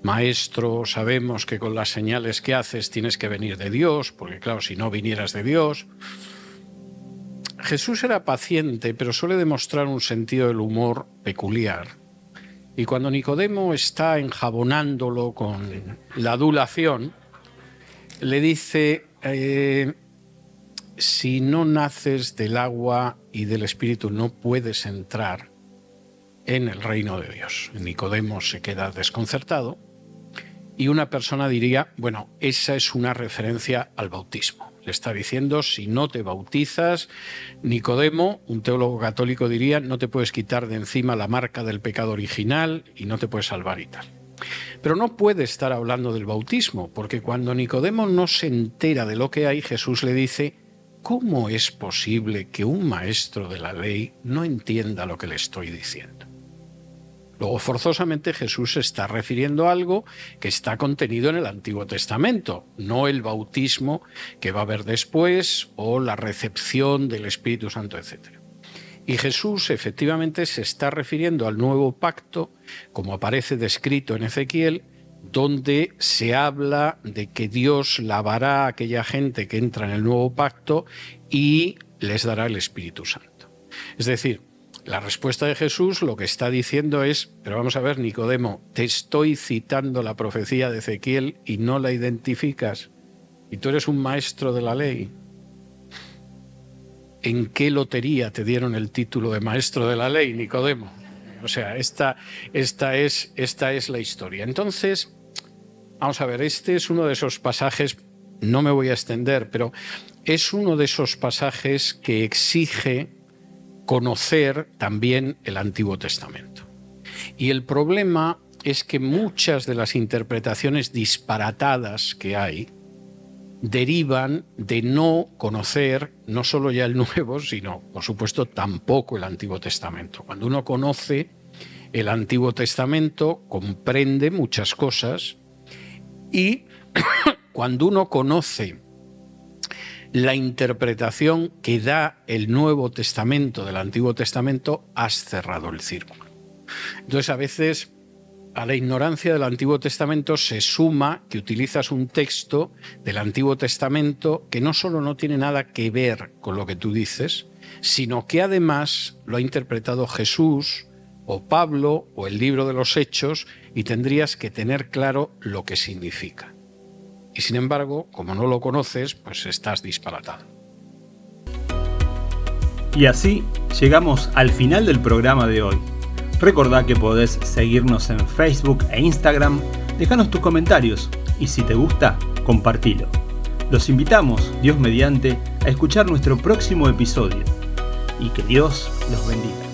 Maestro, sabemos que con las señales que haces tienes que venir de Dios, porque claro, si no vinieras de Dios. Jesús era paciente, pero suele demostrar un sentido del humor peculiar. Y cuando Nicodemo está enjabonándolo con la adulación, le dice, eh, si no naces del agua y del espíritu no puedes entrar en el reino de Dios. Nicodemo se queda desconcertado y una persona diría, bueno, esa es una referencia al bautismo. Le está diciendo, si no te bautizas, Nicodemo, un teólogo católico diría, no te puedes quitar de encima la marca del pecado original y no te puedes salvar y tal. Pero no puede estar hablando del bautismo, porque cuando Nicodemo no se entera de lo que hay, Jesús le dice, ¿cómo es posible que un maestro de la ley no entienda lo que le estoy diciendo? Luego, forzosamente, Jesús se está refiriendo a algo que está contenido en el Antiguo Testamento, no el bautismo que va a haber después o la recepción del Espíritu Santo, etc. Y Jesús efectivamente se está refiriendo al nuevo pacto, como aparece descrito en Ezequiel, donde se habla de que Dios lavará a aquella gente que entra en el nuevo pacto y les dará el Espíritu Santo. Es decir, la respuesta de Jesús lo que está diciendo es, pero vamos a ver, Nicodemo, te estoy citando la profecía de Ezequiel y no la identificas. Y tú eres un maestro de la ley. ¿En qué lotería te dieron el título de maestro de la ley, Nicodemo? O sea, esta, esta, es, esta es la historia. Entonces, vamos a ver, este es uno de esos pasajes, no me voy a extender, pero es uno de esos pasajes que exige conocer también el Antiguo Testamento. Y el problema es que muchas de las interpretaciones disparatadas que hay derivan de no conocer no solo ya el Nuevo, sino, por supuesto, tampoco el Antiguo Testamento. Cuando uno conoce el Antiguo Testamento, comprende muchas cosas y cuando uno conoce la interpretación que da el Nuevo Testamento del Antiguo Testamento, has cerrado el círculo. Entonces a veces a la ignorancia del Antiguo Testamento se suma que utilizas un texto del Antiguo Testamento que no solo no tiene nada que ver con lo que tú dices, sino que además lo ha interpretado Jesús o Pablo o el libro de los Hechos y tendrías que tener claro lo que significa. Y sin embargo, como no lo conoces, pues estás disparatado. Y así llegamos al final del programa de hoy. Recordá que podés seguirnos en Facebook e Instagram, dejanos tus comentarios y si te gusta, compartilo. Los invitamos, Dios mediante, a escuchar nuestro próximo episodio y que Dios los bendiga.